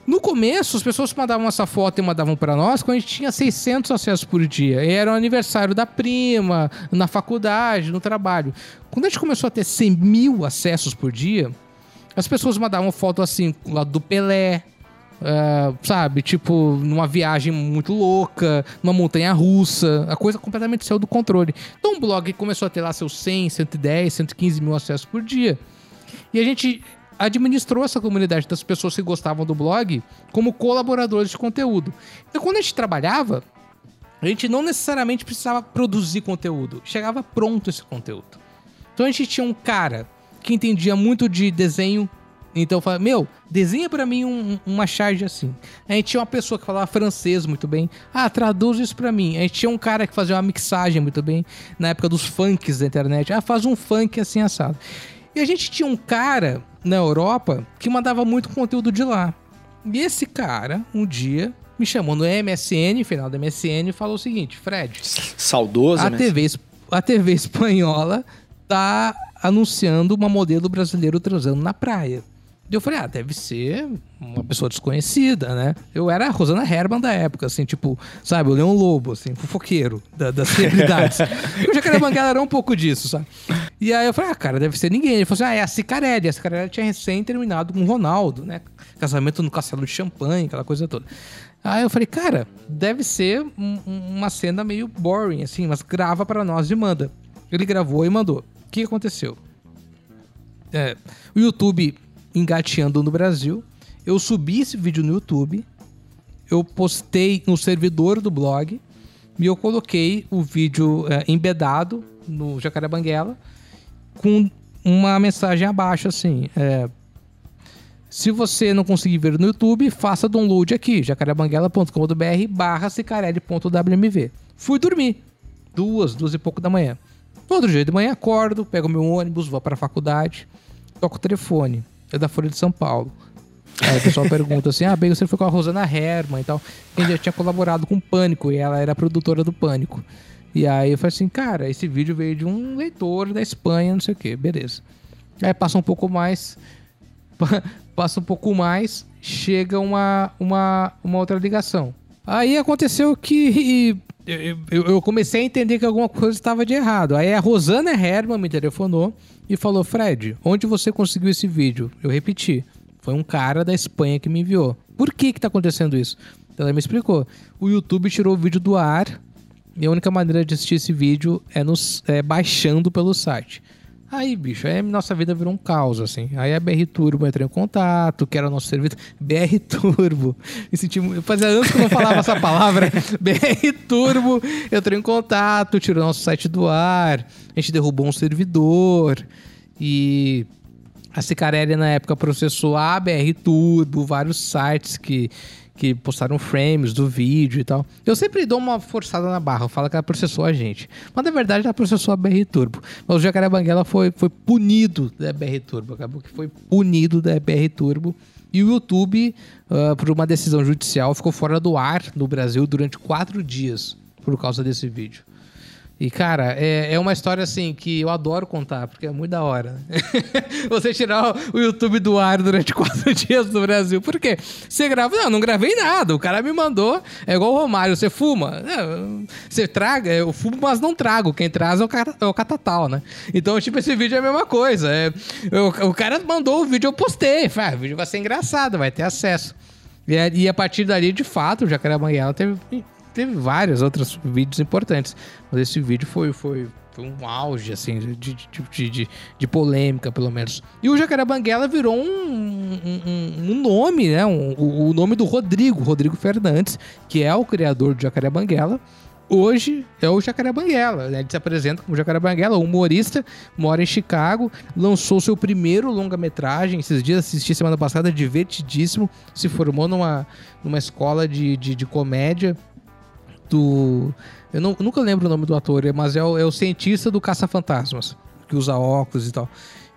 No começo, as pessoas mandavam essa foto e mandavam para nós quando a gente tinha 600 acessos por dia. E era o aniversário da prima, na faculdade, no trabalho. Quando a gente começou a ter 100 mil acessos por dia, as pessoas mandavam foto assim, lá do Pelé, ah, sabe? Tipo, numa viagem muito louca, numa montanha russa. A coisa completamente saiu do controle. Então o blog começou a ter lá seus 100, 110, 115 mil acessos por dia. E a gente administrou essa comunidade das pessoas que gostavam do blog como colaboradores de conteúdo. Então, quando a gente trabalhava, a gente não necessariamente precisava produzir conteúdo. Chegava pronto esse conteúdo. Então a gente tinha um cara que entendia muito de desenho. Então eu falava, meu, desenha pra mim um- uma charge assim. A gente tinha uma pessoa que falava francês muito bem. Ah, traduz isso pra mim. A gente tinha um cara que fazia uma mixagem muito bem. Na época dos funks da internet. Ah, faz um funk assim assado. E a gente tinha um cara na Europa que mandava muito conteúdo de lá. E esse cara, um dia, me chamou no MSN, final do MSN, e falou o seguinte: Fred, Saudoso, a né? TV, a TV espanhola tá anunciando uma modelo brasileiro transando na praia. E eu falei, ah, deve ser uma pessoa desconhecida, né? Eu era a Rosana Herman da época, assim, tipo, sabe, o Leão Lobo, assim, fofoqueiro da- das celebridades. o Jacaré Banguela era um pouco disso, sabe? E aí eu falei, ah, cara, deve ser ninguém. Ele falou assim, ah, é a Cicarelli. A Cicarelli tinha recém terminado com o Ronaldo, né? Casamento no castelo de champanhe, aquela coisa toda. Aí eu falei, cara, deve ser um- um- uma cena meio boring, assim, mas grava pra nós e manda. Ele gravou e mandou. O que aconteceu? É, o YouTube engateando no Brasil. Eu subi esse vídeo no YouTube. Eu postei no servidor do blog. E eu coloquei o vídeo é, embedado no Jacaré Banguela com uma mensagem abaixo assim. é, se você não conseguir ver no YouTube, faça download aqui, jacarebanguela.com.br barra. Fui dormir. Duas, duas e pouco da manhã. Outro dia de manhã acordo, pego meu ônibus, vou para a faculdade, toco o telefone. É da Folha de São Paulo. Aí o pessoal pergunta assim: ah, bem, você foi com a Rosana Herman e tal. Quem já tinha colaborado com o Pânico e ela era produtora do Pânico. E aí eu falei assim: cara, esse vídeo veio de um leitor da Espanha, não sei o que, beleza. Aí passa um pouco mais, pa- passa um pouco mais, chega uma, uma, uma outra ligação. Aí aconteceu que eu- eu comecei a entender que alguma coisa estava de errado. Aí a Rosana Herman me telefonou e falou: Fred, onde você conseguiu esse vídeo? Eu repeti. Foi um cara da Espanha que me enviou. Por que que tá acontecendo isso? Ela me explicou. O YouTube tirou o vídeo do ar e a única maneira de assistir esse vídeo é, nos, é baixando pelo site. Aí, bicho, aí nossa vida virou um caos, assim. Aí a BR Turbo entrou em contato, que era o nosso serviço. BR Turbo. Me senti Fazia anos que eu não falava essa palavra. BR Turbo entrou em contato, tirou nosso site do ar. A gente derrubou um servidor. E a Cicarelli na época processou a BR Turbo, vários sites que, que postaram frames do vídeo e tal. Eu sempre dou uma forçada na barra, falo que ela processou a gente. Mas na verdade ela processou a BR Turbo. Mas o Jacaré Banguela foi, foi punido da BR Turbo, acabou que foi punido da BR Turbo. E o YouTube, ah, por uma decisão judicial, ficou fora do ar no Brasil durante quatro dias por causa desse vídeo. E, cara, é, é uma história assim que eu adoro contar, porque é muito da hora. né? Você tirar o YouTube do ar durante quatro dias no Brasil. Por quê? Você grava. Não, não gravei nada. O cara me mandou. É igual o Romário, você fuma. É, Você traga, eu fumo, mas não trago. Quem traz é o, é o catatal, né? Então, tipo, esse vídeo é a mesma coisa. É, o, o cara mandou o vídeo, eu postei. Falei, ah, o vídeo vai ser engraçado, vai ter acesso. E, a- e a partir dali, de fato, o Jacaré Banguela teve, teve vários outros vídeos importantes. Mas esse vídeo foi, foi, foi um auge, assim, de, de, de, de- polêmica, pelo menos. E o Jacaré Banguela virou um, um, um- nome, né? Um- o nome do Rodrigo, Rodrigo Fernandes, que é o criador do Jacaré Banguela. Hoje é o Jacaré Banguela. né? Ele se apresenta como Jacaré Banguela, humorista, mora em Chicago, lançou seu primeiro longa-metragem. Esses dias assisti semana passada, divertidíssimo. Se formou numa, numa escola de, de, de comédia do. Eu não- nunca lembro o nome do ator, mas é o, é o cientista do Caça-Fantasmas, que usa óculos e tal.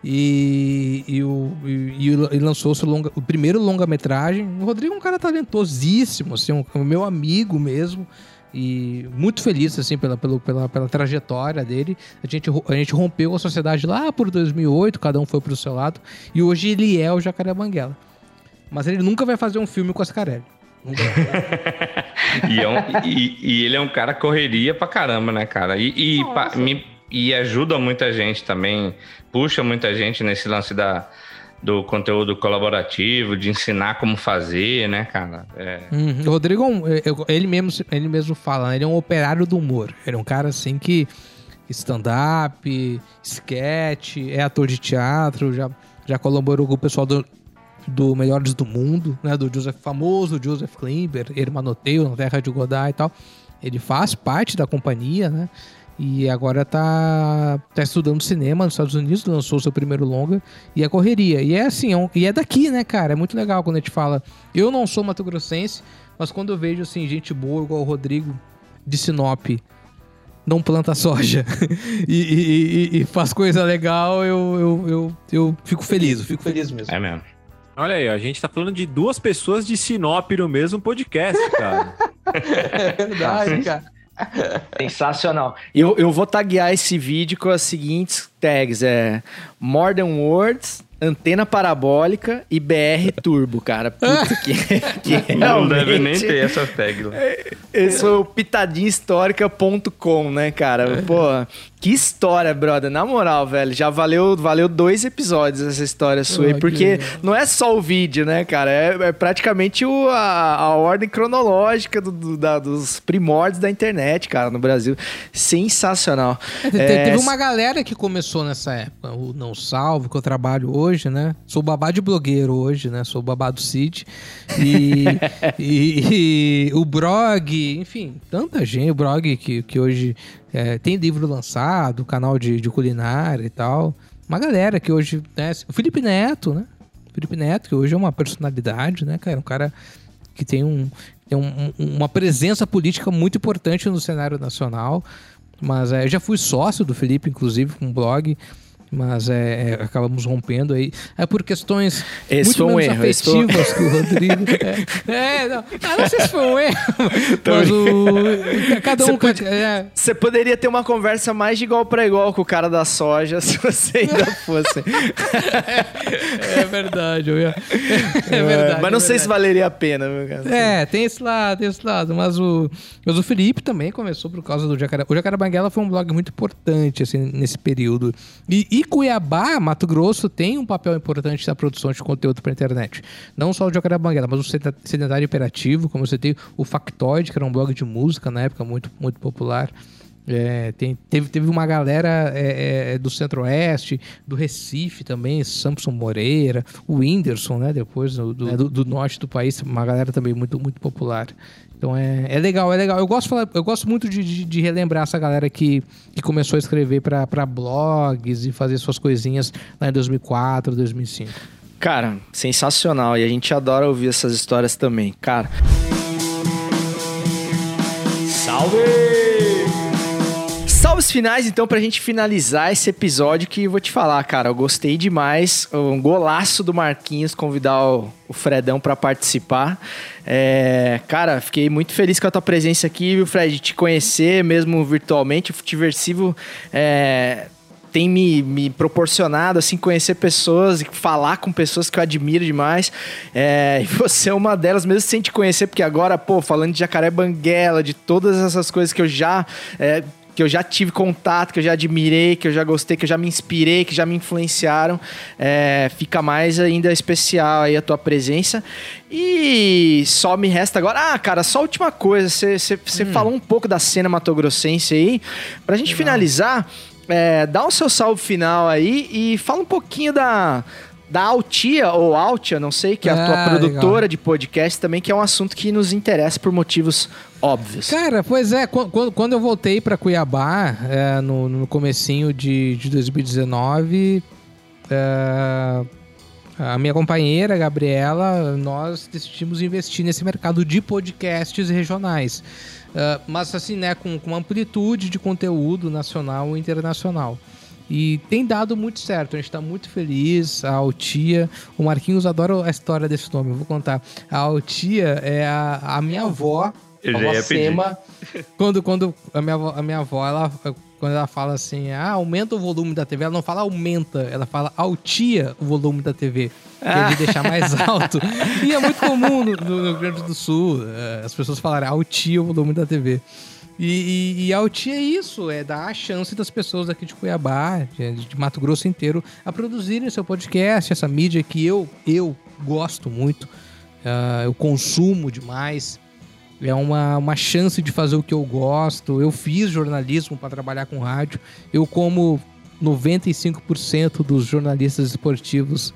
E, e, o, e, e lançou seu longa, o primeiro longa-metragem. O Rodrigo é um cara talentosíssimo, assim, um, meu amigo mesmo. E muito feliz, assim, pela, pela, pela, pela trajetória dele. A gente, a gente rompeu a sociedade lá por 2008, cada um foi pro seu lado. E hoje ele é o Jacaré Banguela. Mas ele nunca vai fazer um filme com a Scarelli. Nunca vai. E, é um- e- e ele é um cara correria pra caramba, né, cara? E, e, pa- me- e ajuda muita gente também, puxa muita gente nesse lance da, do conteúdo colaborativo, de ensinar como fazer, né, cara? É, Uhum. O Rodrigo, é ele mesmo, ele mesmo fala, ele é um operário do humor. Ele é um cara assim que stand-up, sketch, é ator de teatro, já, já colaborou com o pessoal do, do Melhores do Mundo, né? Do Joseph famoso, Joseph Klimber, Hermanoteio, na Terra de Godard e tal. Ele faz parte da companhia, né? E agora tá, tá estudando cinema nos Estados Unidos, lançou seu primeiro longa e é correria. E é assim, é um- e é daqui, né, cara? É muito legal quando a gente fala. Eu não sou Mato Grossense, mas quando eu vejo assim, gente boa igual o Rodrigo de Sinop não planta soja e, e- e- e faz coisa legal, eu, eu, eu, eu fico feliz, eu fico feliz mesmo. é mesmo. Olha aí, a gente tá falando de duas pessoas de Sinop no mesmo podcast, cara. É verdade, cara. Sensacional. Eu, eu vou taguear esse vídeo com as seguintes tags: é More Than Words, Antena parabólica e BR Turbo, cara. Puta que, que Não deve nem ter essas tags lá. Esse foi o pitadinhahistórica.com, né, cara? Pô, que história, brother. Na moral, velho, já valeu, valeu dois episódios essa história sua aí, que porque legal. não é só o vídeo, né, cara? É, é praticamente o, a, a ordem cronológica do- do- da- dos primórdios da internet, cara, no Brasil. Sensacional. É, É, Teve uma galera que começou nessa época. O Não Salvo, que eu trabalho hoje, né? Sou babá de blogueiro hoje, né? Sou babá do Cid. E, e- e o Brog, enfim, tanta gente. O Brog que, que hoje é, tem livro lançado, canal de, de culinária e tal. Uma galera que hoje. Né? O Felipe Neto, né? Felipe Neto, que hoje é uma personalidade, né, cara? Um cara que tem, um, tem um- uma presença política muito importante no cenário nacional. Mas é, eu já fui sócio do Felipe, inclusive, com um blog. Mas é, é, acabamos rompendo aí. É por questões Esse muito foi um menos erro, esse foi afetivas que o Rodrigo. É, é, não, ah, não sei se foi um erro. mas o. Cada um. Você pode- é, Você poderia ter uma conversa mais de igual pra igual com o cara da soja se você ainda fosse. é verdade, eu ia- É verdade. Mas não é sei se verdade. valeria a pena, meu cara. É, tem esse lado, tem esse lado. Mas o, mas o Felipe também começou por causa do Jacaré. O Jacaré Banguela foi um blog muito importante, assim, nesse período. E, e Cuiabá, Mato Grosso, tem um papel importante na produção de conteúdo para internet. Não só o Jacaré Banguela, mas o Sed- Sedentário Imperativo, como você tem o Factoid, que era um blog de música na época, muito, muito popular. É, tem- teve, teve uma galera é, é, do Centro-Oeste, do Recife também, Samson Moreira, o Whindersson, né? Depois do, do, do- do norte do país, uma galera também muito, muito popular. Então é, é legal, é legal. Eu gosto, eu gosto muito de, de- de relembrar essa galera que, que começou a escrever para blogs e fazer suas coisinhas lá em 2004, 2005. Cara, sensacional. E a gente adora ouvir essas histórias também. Cara. Salve! Finais, então, pra gente finalizar esse episódio que eu vou te falar, cara. Eu gostei demais. Um golaço do Marquinhos convidar o, o Fredão pra participar. É, cara, fiquei muito feliz com a tua presença aqui, viu, Fred? Te conhecer mesmo virtualmente. O Futiversivo é, tem me, me proporcionado, assim, conhecer pessoas e falar com pessoas que eu admiro demais. É, e você é uma delas, mesmo sem te conhecer, porque agora, pô, falando de Jacaré Banguela, de todas essas coisas que eu já... é, que eu já tive contato, que eu já admirei, que eu já gostei, que eu já me inspirei, que já me influenciaram, é, fica mais ainda especial aí a tua presença. E só me resta agora. Ah, cara, só última coisa. Você você falou um pouco da cena matogrossense aí. Pra gente finalizar, é, dá o seu salve final aí e fala um pouquinho da. Da Altia, ou Altia, não sei, que é a tua Ah, produtora legal. de podcast também, que é um assunto que nos interessa por motivos óbvios. Cara, pois é, quan- quan- quando, eu voltei pra Cuiabá, é, no, no comecinho de, de 2019, é, a minha companheira, a Gabriela, nós decidimos investir nesse mercado de podcasts regionais. É, mas assim, né, com, com amplitude de conteúdo nacional e internacional. E tem dado muito certo, a gente tá muito feliz. A Altia, o Marquinhos adora a história desse nome, eu vou contar. A Altia é a, a minha avó, Eu a avó. Sema. Quando, quando a, minha avó, a minha avó, ela, quando ela fala assim, ah, aumenta o volume da TV, ela não fala aumenta, ela fala altia o volume da TV. Que é de deixar mais alto. E é muito comum no, no Rio Grande do Sul eh, as pessoas falarem altia o volume da TV. E, e, e altia é isso, é dar a chance das pessoas aqui de Cuiabá, de, de Mato Grosso inteiro, a produzirem seu podcast, essa mídia que eu, eu gosto muito, ah, eu consumo demais. É uma, uma chance de fazer o que eu gosto. Eu fiz jornalismo para trabalhar com rádio. Eu, como 95% dos jornalistas esportivos,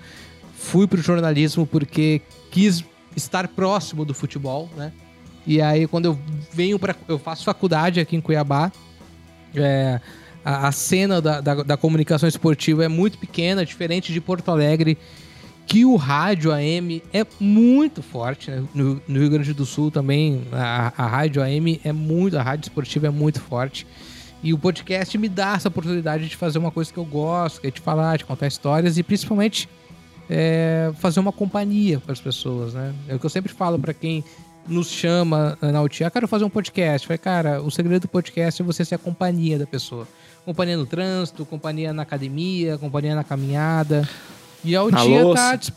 fui pro jornalismo porque quis estar próximo do futebol, né? E aí, quando eu venho para. Eu faço faculdade aqui em Cuiabá. é, a, a cena da, da, da comunicação esportiva é muito pequena, diferente de Porto Alegre, que o rádio AM é muito forte. né? No, no Rio Grande do Sul também, a, a rádio AM é muito. A rádio esportiva é muito forte. E o podcast me dá essa oportunidade de fazer uma coisa que eu gosto, que é de falar, de contar histórias e principalmente é, fazer uma companhia para as pessoas, né? É o que eu sempre falo para quem nos chama na UTI, ah, quero fazer um podcast. Falei, cara, o segredo do podcast é você ser a companhia da pessoa. Companhia no trânsito, companhia na academia, companhia na caminhada. E a louça. tá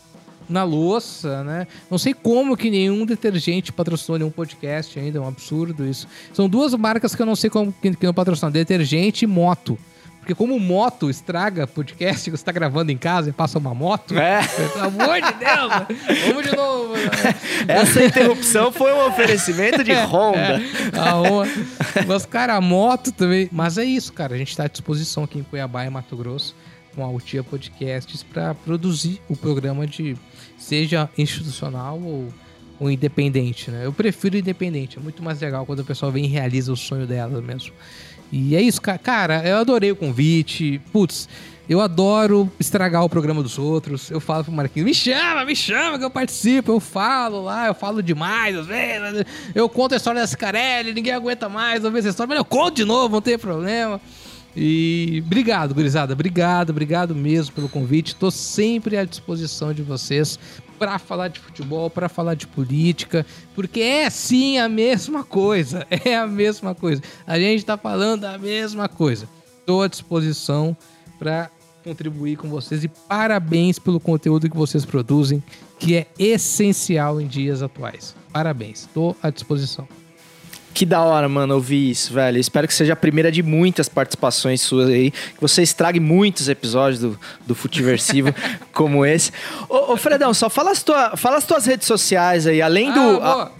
na louça, né? Não sei como que nenhum detergente patrocinou nenhum podcast ainda, é um absurdo isso. São duas marcas que eu não sei como que, não patrocinam, detergente e moto. Porque como moto estraga podcast que você tá gravando em casa e passa uma moto, É. pelo amor de Deus, vamos de novo. Essa interrupção foi um oferecimento de Honda. A Honda. Mas, cara, a moto também. Mas é isso, cara. A gente tá à disposição aqui em Cuiabá e Mato Grosso com a Altia Podcasts para produzir o programa de seja institucional ou, ou independente, né? Eu prefiro independente. É muito mais legal quando a pessoa vem e realiza o sonho dela mesmo. E é isso, ca- cara. Eu adorei o convite. Putz. Eu adoro estragar o programa dos outros. Eu falo pro Marquinhos, me chama, me chama que eu participo. Eu falo lá, eu falo demais às vezes. Eu conto a história da Cicarelli, ninguém aguenta mais ouvir essa história, mas eu conto de novo, não tem problema. E obrigado, gurizada. Obrigado, obrigado mesmo pelo convite. Tô sempre à disposição de vocês para falar de futebol, para falar de política, porque é sim a mesma coisa. É a mesma coisa. A gente tá falando a mesma coisa. Tô à disposição para contribuir com vocês e parabéns pelo conteúdo que vocês produzem, que é essencial em dias atuais. Parabéns. Tô à disposição. Que da hora, mano, ouvir isso, velho. Espero que seja a primeira de muitas participações suas aí. Que você estrague muitos episódios do, do Futiversivo como esse. Ô, ô, Fredão, só fala as, tua, fala as tuas redes sociais aí. Além do. Ah, a- boa.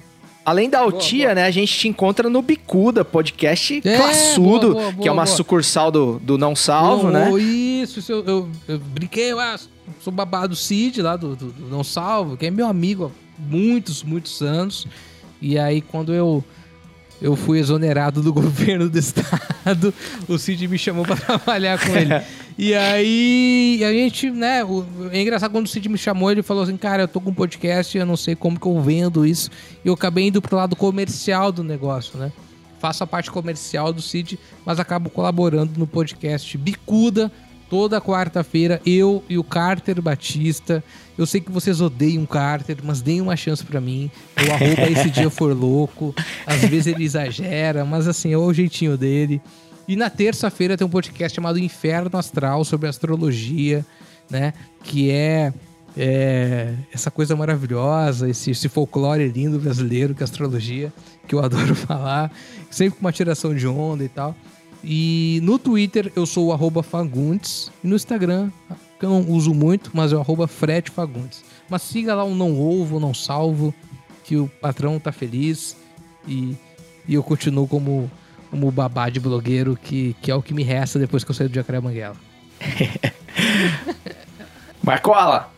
além da Altia, boa. né? A gente te encontra no Bicuda, podcast É, classudo, boa, boa, que é uma boa. sucursal do, do Não Salvo, né? Isso, isso eu, eu, eu brinquei, eu ah, sou babado do Cid lá do, do- do Não Salvo, que é meu amigo há muitos, muitos anos. E aí, quando eu, eu fui exonerado do governo do estado, o Cid me chamou pra trabalhar com ele. E aí, a gente, né, o- é engraçado quando o Cid me chamou, ele falou assim, cara, eu tô com um podcast, eu não sei como que eu vendo isso. E eu acabei indo pro lado comercial do negócio, né? faço a parte comercial do Cid, mas acabo colaborando no podcast Bicuda toda quarta-feira, eu e o Carter Batista. Eu sei que vocês odeiam Carter, mas deem uma chance pra mim. O arroba esse dia for louco. Às vezes ele exagera, mas assim, é o jeitinho dele. E na terça-feira tem um podcast chamado Inferno Astral sobre astrologia, né? Que é, é, essa coisa maravilhosa, esse, esse folclore lindo brasileiro que é astrologia, que eu adoro falar, sempre com uma tiração de onda e tal. E no Twitter eu sou o arroba Fagundes, e no Instagram, que eu não uso muito, mas é o arroba Fred Fagundes. Mas siga lá o Não Ovo, Não Salvo, que o patrão tá feliz e, e eu continuo como, como babá de blogueiro, que, que é o que me resta depois que eu saí do Jacaré Banguela. Marcola!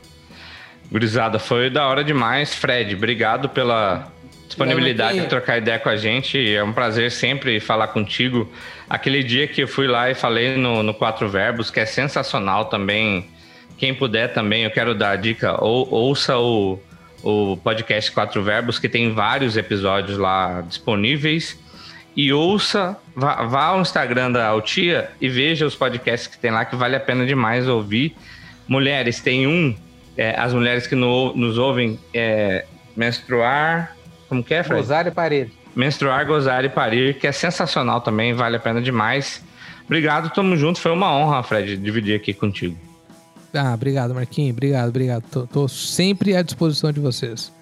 Gurizada, foi da hora demais. Fred, obrigado pela disponibilidade de trocar ideia com a gente. É um prazer sempre falar contigo. Aquele dia que eu fui lá e falei no, no Quatro Verbos, que é sensacional também. Quem puder também, eu quero dar a dica, ou, ouça o, o podcast Quatro Verbos, que tem vários episódios lá disponíveis. E ouça, vá, vá ao Instagram da Altia e veja os podcasts que tem lá, que vale a pena demais ouvir. Mulheres, tem um, é, as mulheres que no- nos ouvem, é, menstruar. Como que é, Fred? Rosário Parede. Menstruar, gozar e parir, que é sensacional também, vale a pena demais. Obrigado, tamo junto. Foi uma honra, Fred, dividir aqui contigo. Ah, obrigado, Marquinhos. Obrigado, obrigado. Tô, tô sempre à disposição de vocês.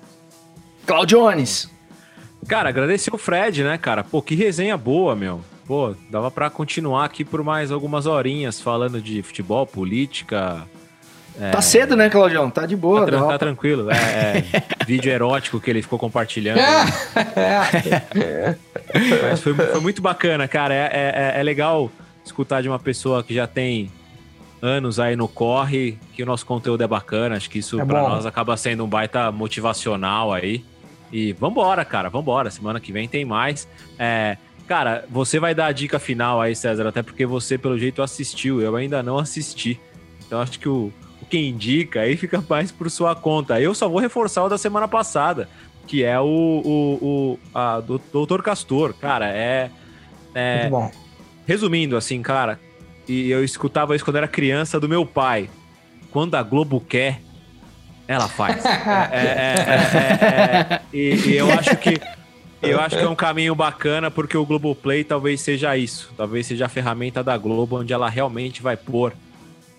Claudiones! Cara, agradecer o Fred, né, cara? Pô, que resenha boa, meu. Pô, dava pra continuar aqui por mais algumas horinhas falando de futebol, política. Tá cedo, né, Claudião? Tá de boa. Tá, tran- dá tá tranquilo. É, é, vídeo erótico que ele ficou compartilhando. Mas foi, foi muito bacana, cara. É, é- é legal escutar de uma pessoa que já tem anos aí no corre, que o nosso conteúdo é bacana. Acho que isso É bom. nós acaba sendo um baita motivacional aí. E vambora, cara, vambora. Semana que vem tem mais. É, cara, você vai dar a dica final aí, César, até porque você, pelo jeito, assistiu. Eu ainda não assisti. Então acho que o, o que indica aí fica mais por sua conta. Eu só vou reforçar o da semana passada, que é o, o, o a, do Doutor Castor. Cara, é. é Muito bom. resumindo, assim, cara, e eu escutava isso quando era criança do meu pai. Quando a Globo quer, ela faz. É, é, é, é, é. E, e eu acho que eu acho que é um caminho bacana porque o Globoplay talvez seja isso. Talvez seja a ferramenta da Globo onde ela realmente vai pôr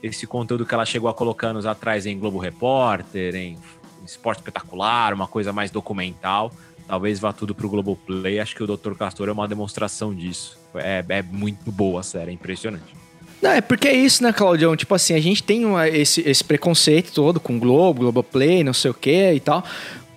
esse conteúdo que ela chegou a colocar anos atrás em Globo Repórter, em Esporte Espetacular, uma coisa mais documental. Talvez vá tudo pro Globoplay. Acho que o Dr. Castor é uma demonstração disso. É, é muito boa a série, é impressionante. Não, é porque é isso, né, Claudião? Tipo assim, a gente tem uma- esse, esse preconceito todo com Globo, Globoplay, não sei o que e tal.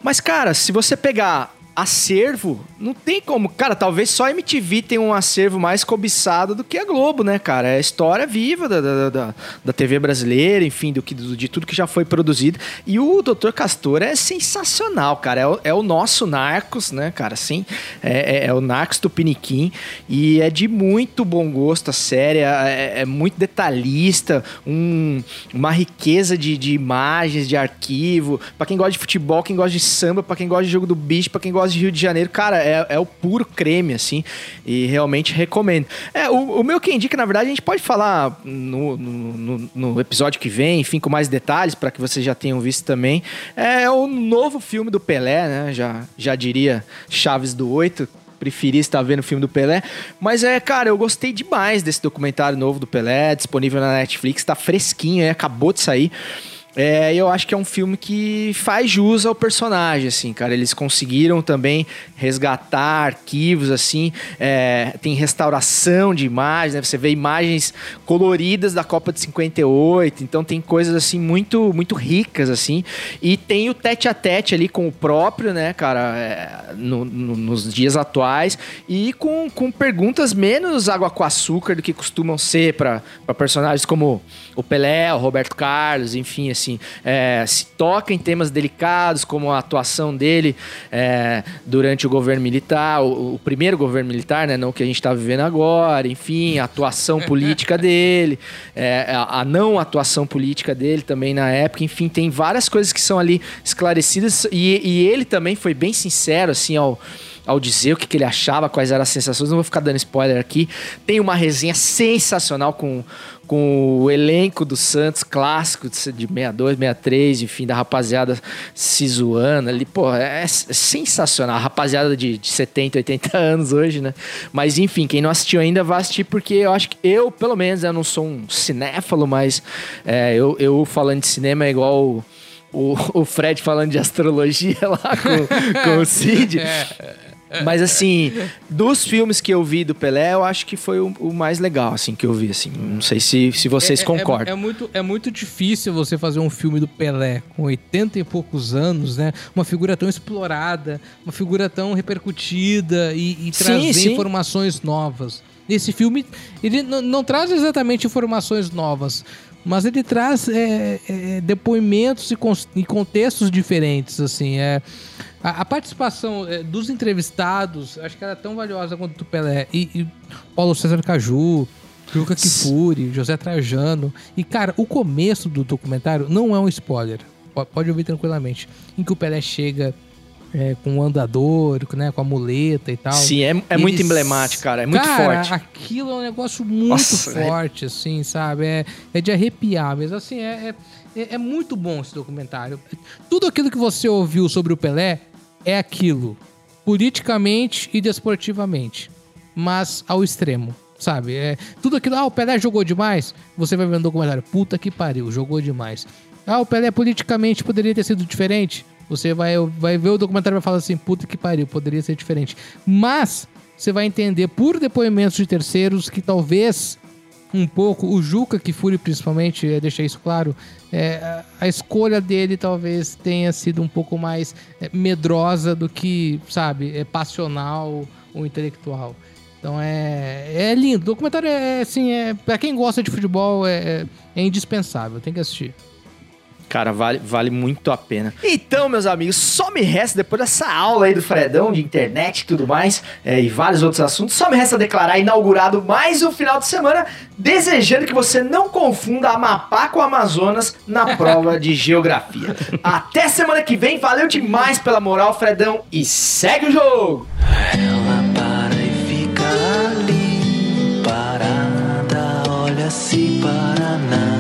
Mas, cara, se você pegar acervo, não tem como. Cara, talvez só a MTV tenha um acervo mais cobiçado do que a Globo, né, cara? É a história viva da, da, da, da TV brasileira, enfim, do que, do- de tudo que já foi produzido. E o Dr. Castor é sensacional, cara. É o, é o nosso Narcos, né, cara? Assim, é, é- é o Narcos do Piniquim. E é de muito bom gosto a série. É, é muito detalhista, um- uma riqueza de, de imagens, de arquivo. Pra quem gosta de futebol, quem gosta de samba, pra quem gosta de jogo do bicho, pra quem gosta de Rio de Janeiro, cara, é, é o puro creme, assim. E realmente recomendo. É, o, o meu que indica, na verdade, a gente pode falar no, no, no- episódio que vem, enfim, com mais detalhes, para que vocês já tenham visto também. É o novo filme do Pelé, né? Já, já diria Chaves do Oito. Preferi estar vendo o filme do Pelé. Mas é, cara, eu gostei demais desse documentário novo do Pelé, disponível na Netflix, tá fresquinho, é, acabou de sair. É, eu acho que é um filme que faz jus ao personagem, assim, cara. Eles conseguiram também resgatar arquivos, assim. é, tem restauração de imagens, né? Você vê imagens coloridas da Copa de 58. Então tem coisas, assim, muito, muito ricas, assim. E tem o tete a tete ali com o próprio, né, cara, é, no- no- nos dias atuais. E com, com perguntas menos água com açúcar do que costumam ser para personagens como o Pelé, o Roberto Carlos, enfim, assim, é, se toca em temas delicados, como a atuação dele é, durante o governo militar, o, o primeiro governo militar, né, não que a gente está vivendo agora, enfim, a atuação política dele, é, a, a não atuação política dele também na época, enfim, tem várias coisas que são ali esclarecidas e, e ele também foi bem sincero, assim, ao ao dizer o que, que ele achava, quais eram as sensações. Não vou ficar dando spoiler aqui. Tem uma resenha sensacional com, com o elenco do Santos, clássico de 62, 63, enfim, da rapaziada se zoando ali. Pô, é, é sensacional. A rapaziada de, de 70, 80 anos hoje, né? Mas enfim, quem não assistiu ainda vai assistir, porque eu acho que eu, pelo menos, eu não sou um cinéfalo, mas é, eu, eu falando de cinema é igual. o- o, Fred falando de astrologia lá com, com o Cid. Mas assim, dos filmes que eu vi do Pelé, eu acho que foi o, o mais legal, assim, que eu vi, assim. Não sei se, se vocês É- é- concordam. É, muito, é muito difícil você fazer um filme do Pelé com 80 e poucos anos, né? Uma figura tão explorada, uma figura tão repercutida e, e Sim, trazer sim. informações novas. Esse filme, ele não, traz exatamente informações novas, mas ele traz é, é, depoimentos e, e contextos diferentes, assim. É, a, a participação é, dos entrevistados, acho que era tão valiosa quanto do Pelé. E, e Paulo César Caju, Juca Kifuri, José Trajano. E, cara, o começo do documentário não é um spoiler. Po- Pode ouvir tranquilamente. Em que o Pelé chega é, com o andador, né, com a muleta e tal. Sim, é, é E muito eles- emblemático, cara. É muito Cara, forte. aquilo é um negócio muito Nossa, forte, assim, sabe? É, é de arrepiar mesmo. Assim, é, é, é- é muito bom esse documentário. Tudo aquilo que você ouviu sobre o Pelé é aquilo. Politicamente e desportivamente. Mas ao extremo. Sabe? É, tudo aquilo. Ah, o Pelé jogou demais. Você vai ver no documentário. Puta que pariu, jogou demais. Ah, o Pelé politicamente poderia ter sido diferente. Você vai, vai ver o documentário e vai falar assim: puta que pariu, poderia ser diferente. Mas você vai entender por depoimentos de terceiros que talvez um pouco, o Juca Kifuri principalmente, é, deixa isso claro, é, a- escolha dele talvez tenha sido um pouco mais é, medrosa do que, sabe, é passional ou intelectual. Então é, é lindo. O documentário é assim, é, pra quem gosta de futebol é, é, é indispensável, tem que assistir. Cara, vale, vale muito a pena. Então, meus amigos, só me resta, depois dessa aula aí do Fredão, de internet e tudo mais, é, e vários outros assuntos, só me resta declarar inaugurado mais um final de semana, desejando que você não confunda Amapá com Amazonas na prova de geografia. Até semana que vem, valeu demais pela moral, Fredão, e segue o jogo! Ela para e fica ali, parada, olha-se para nada.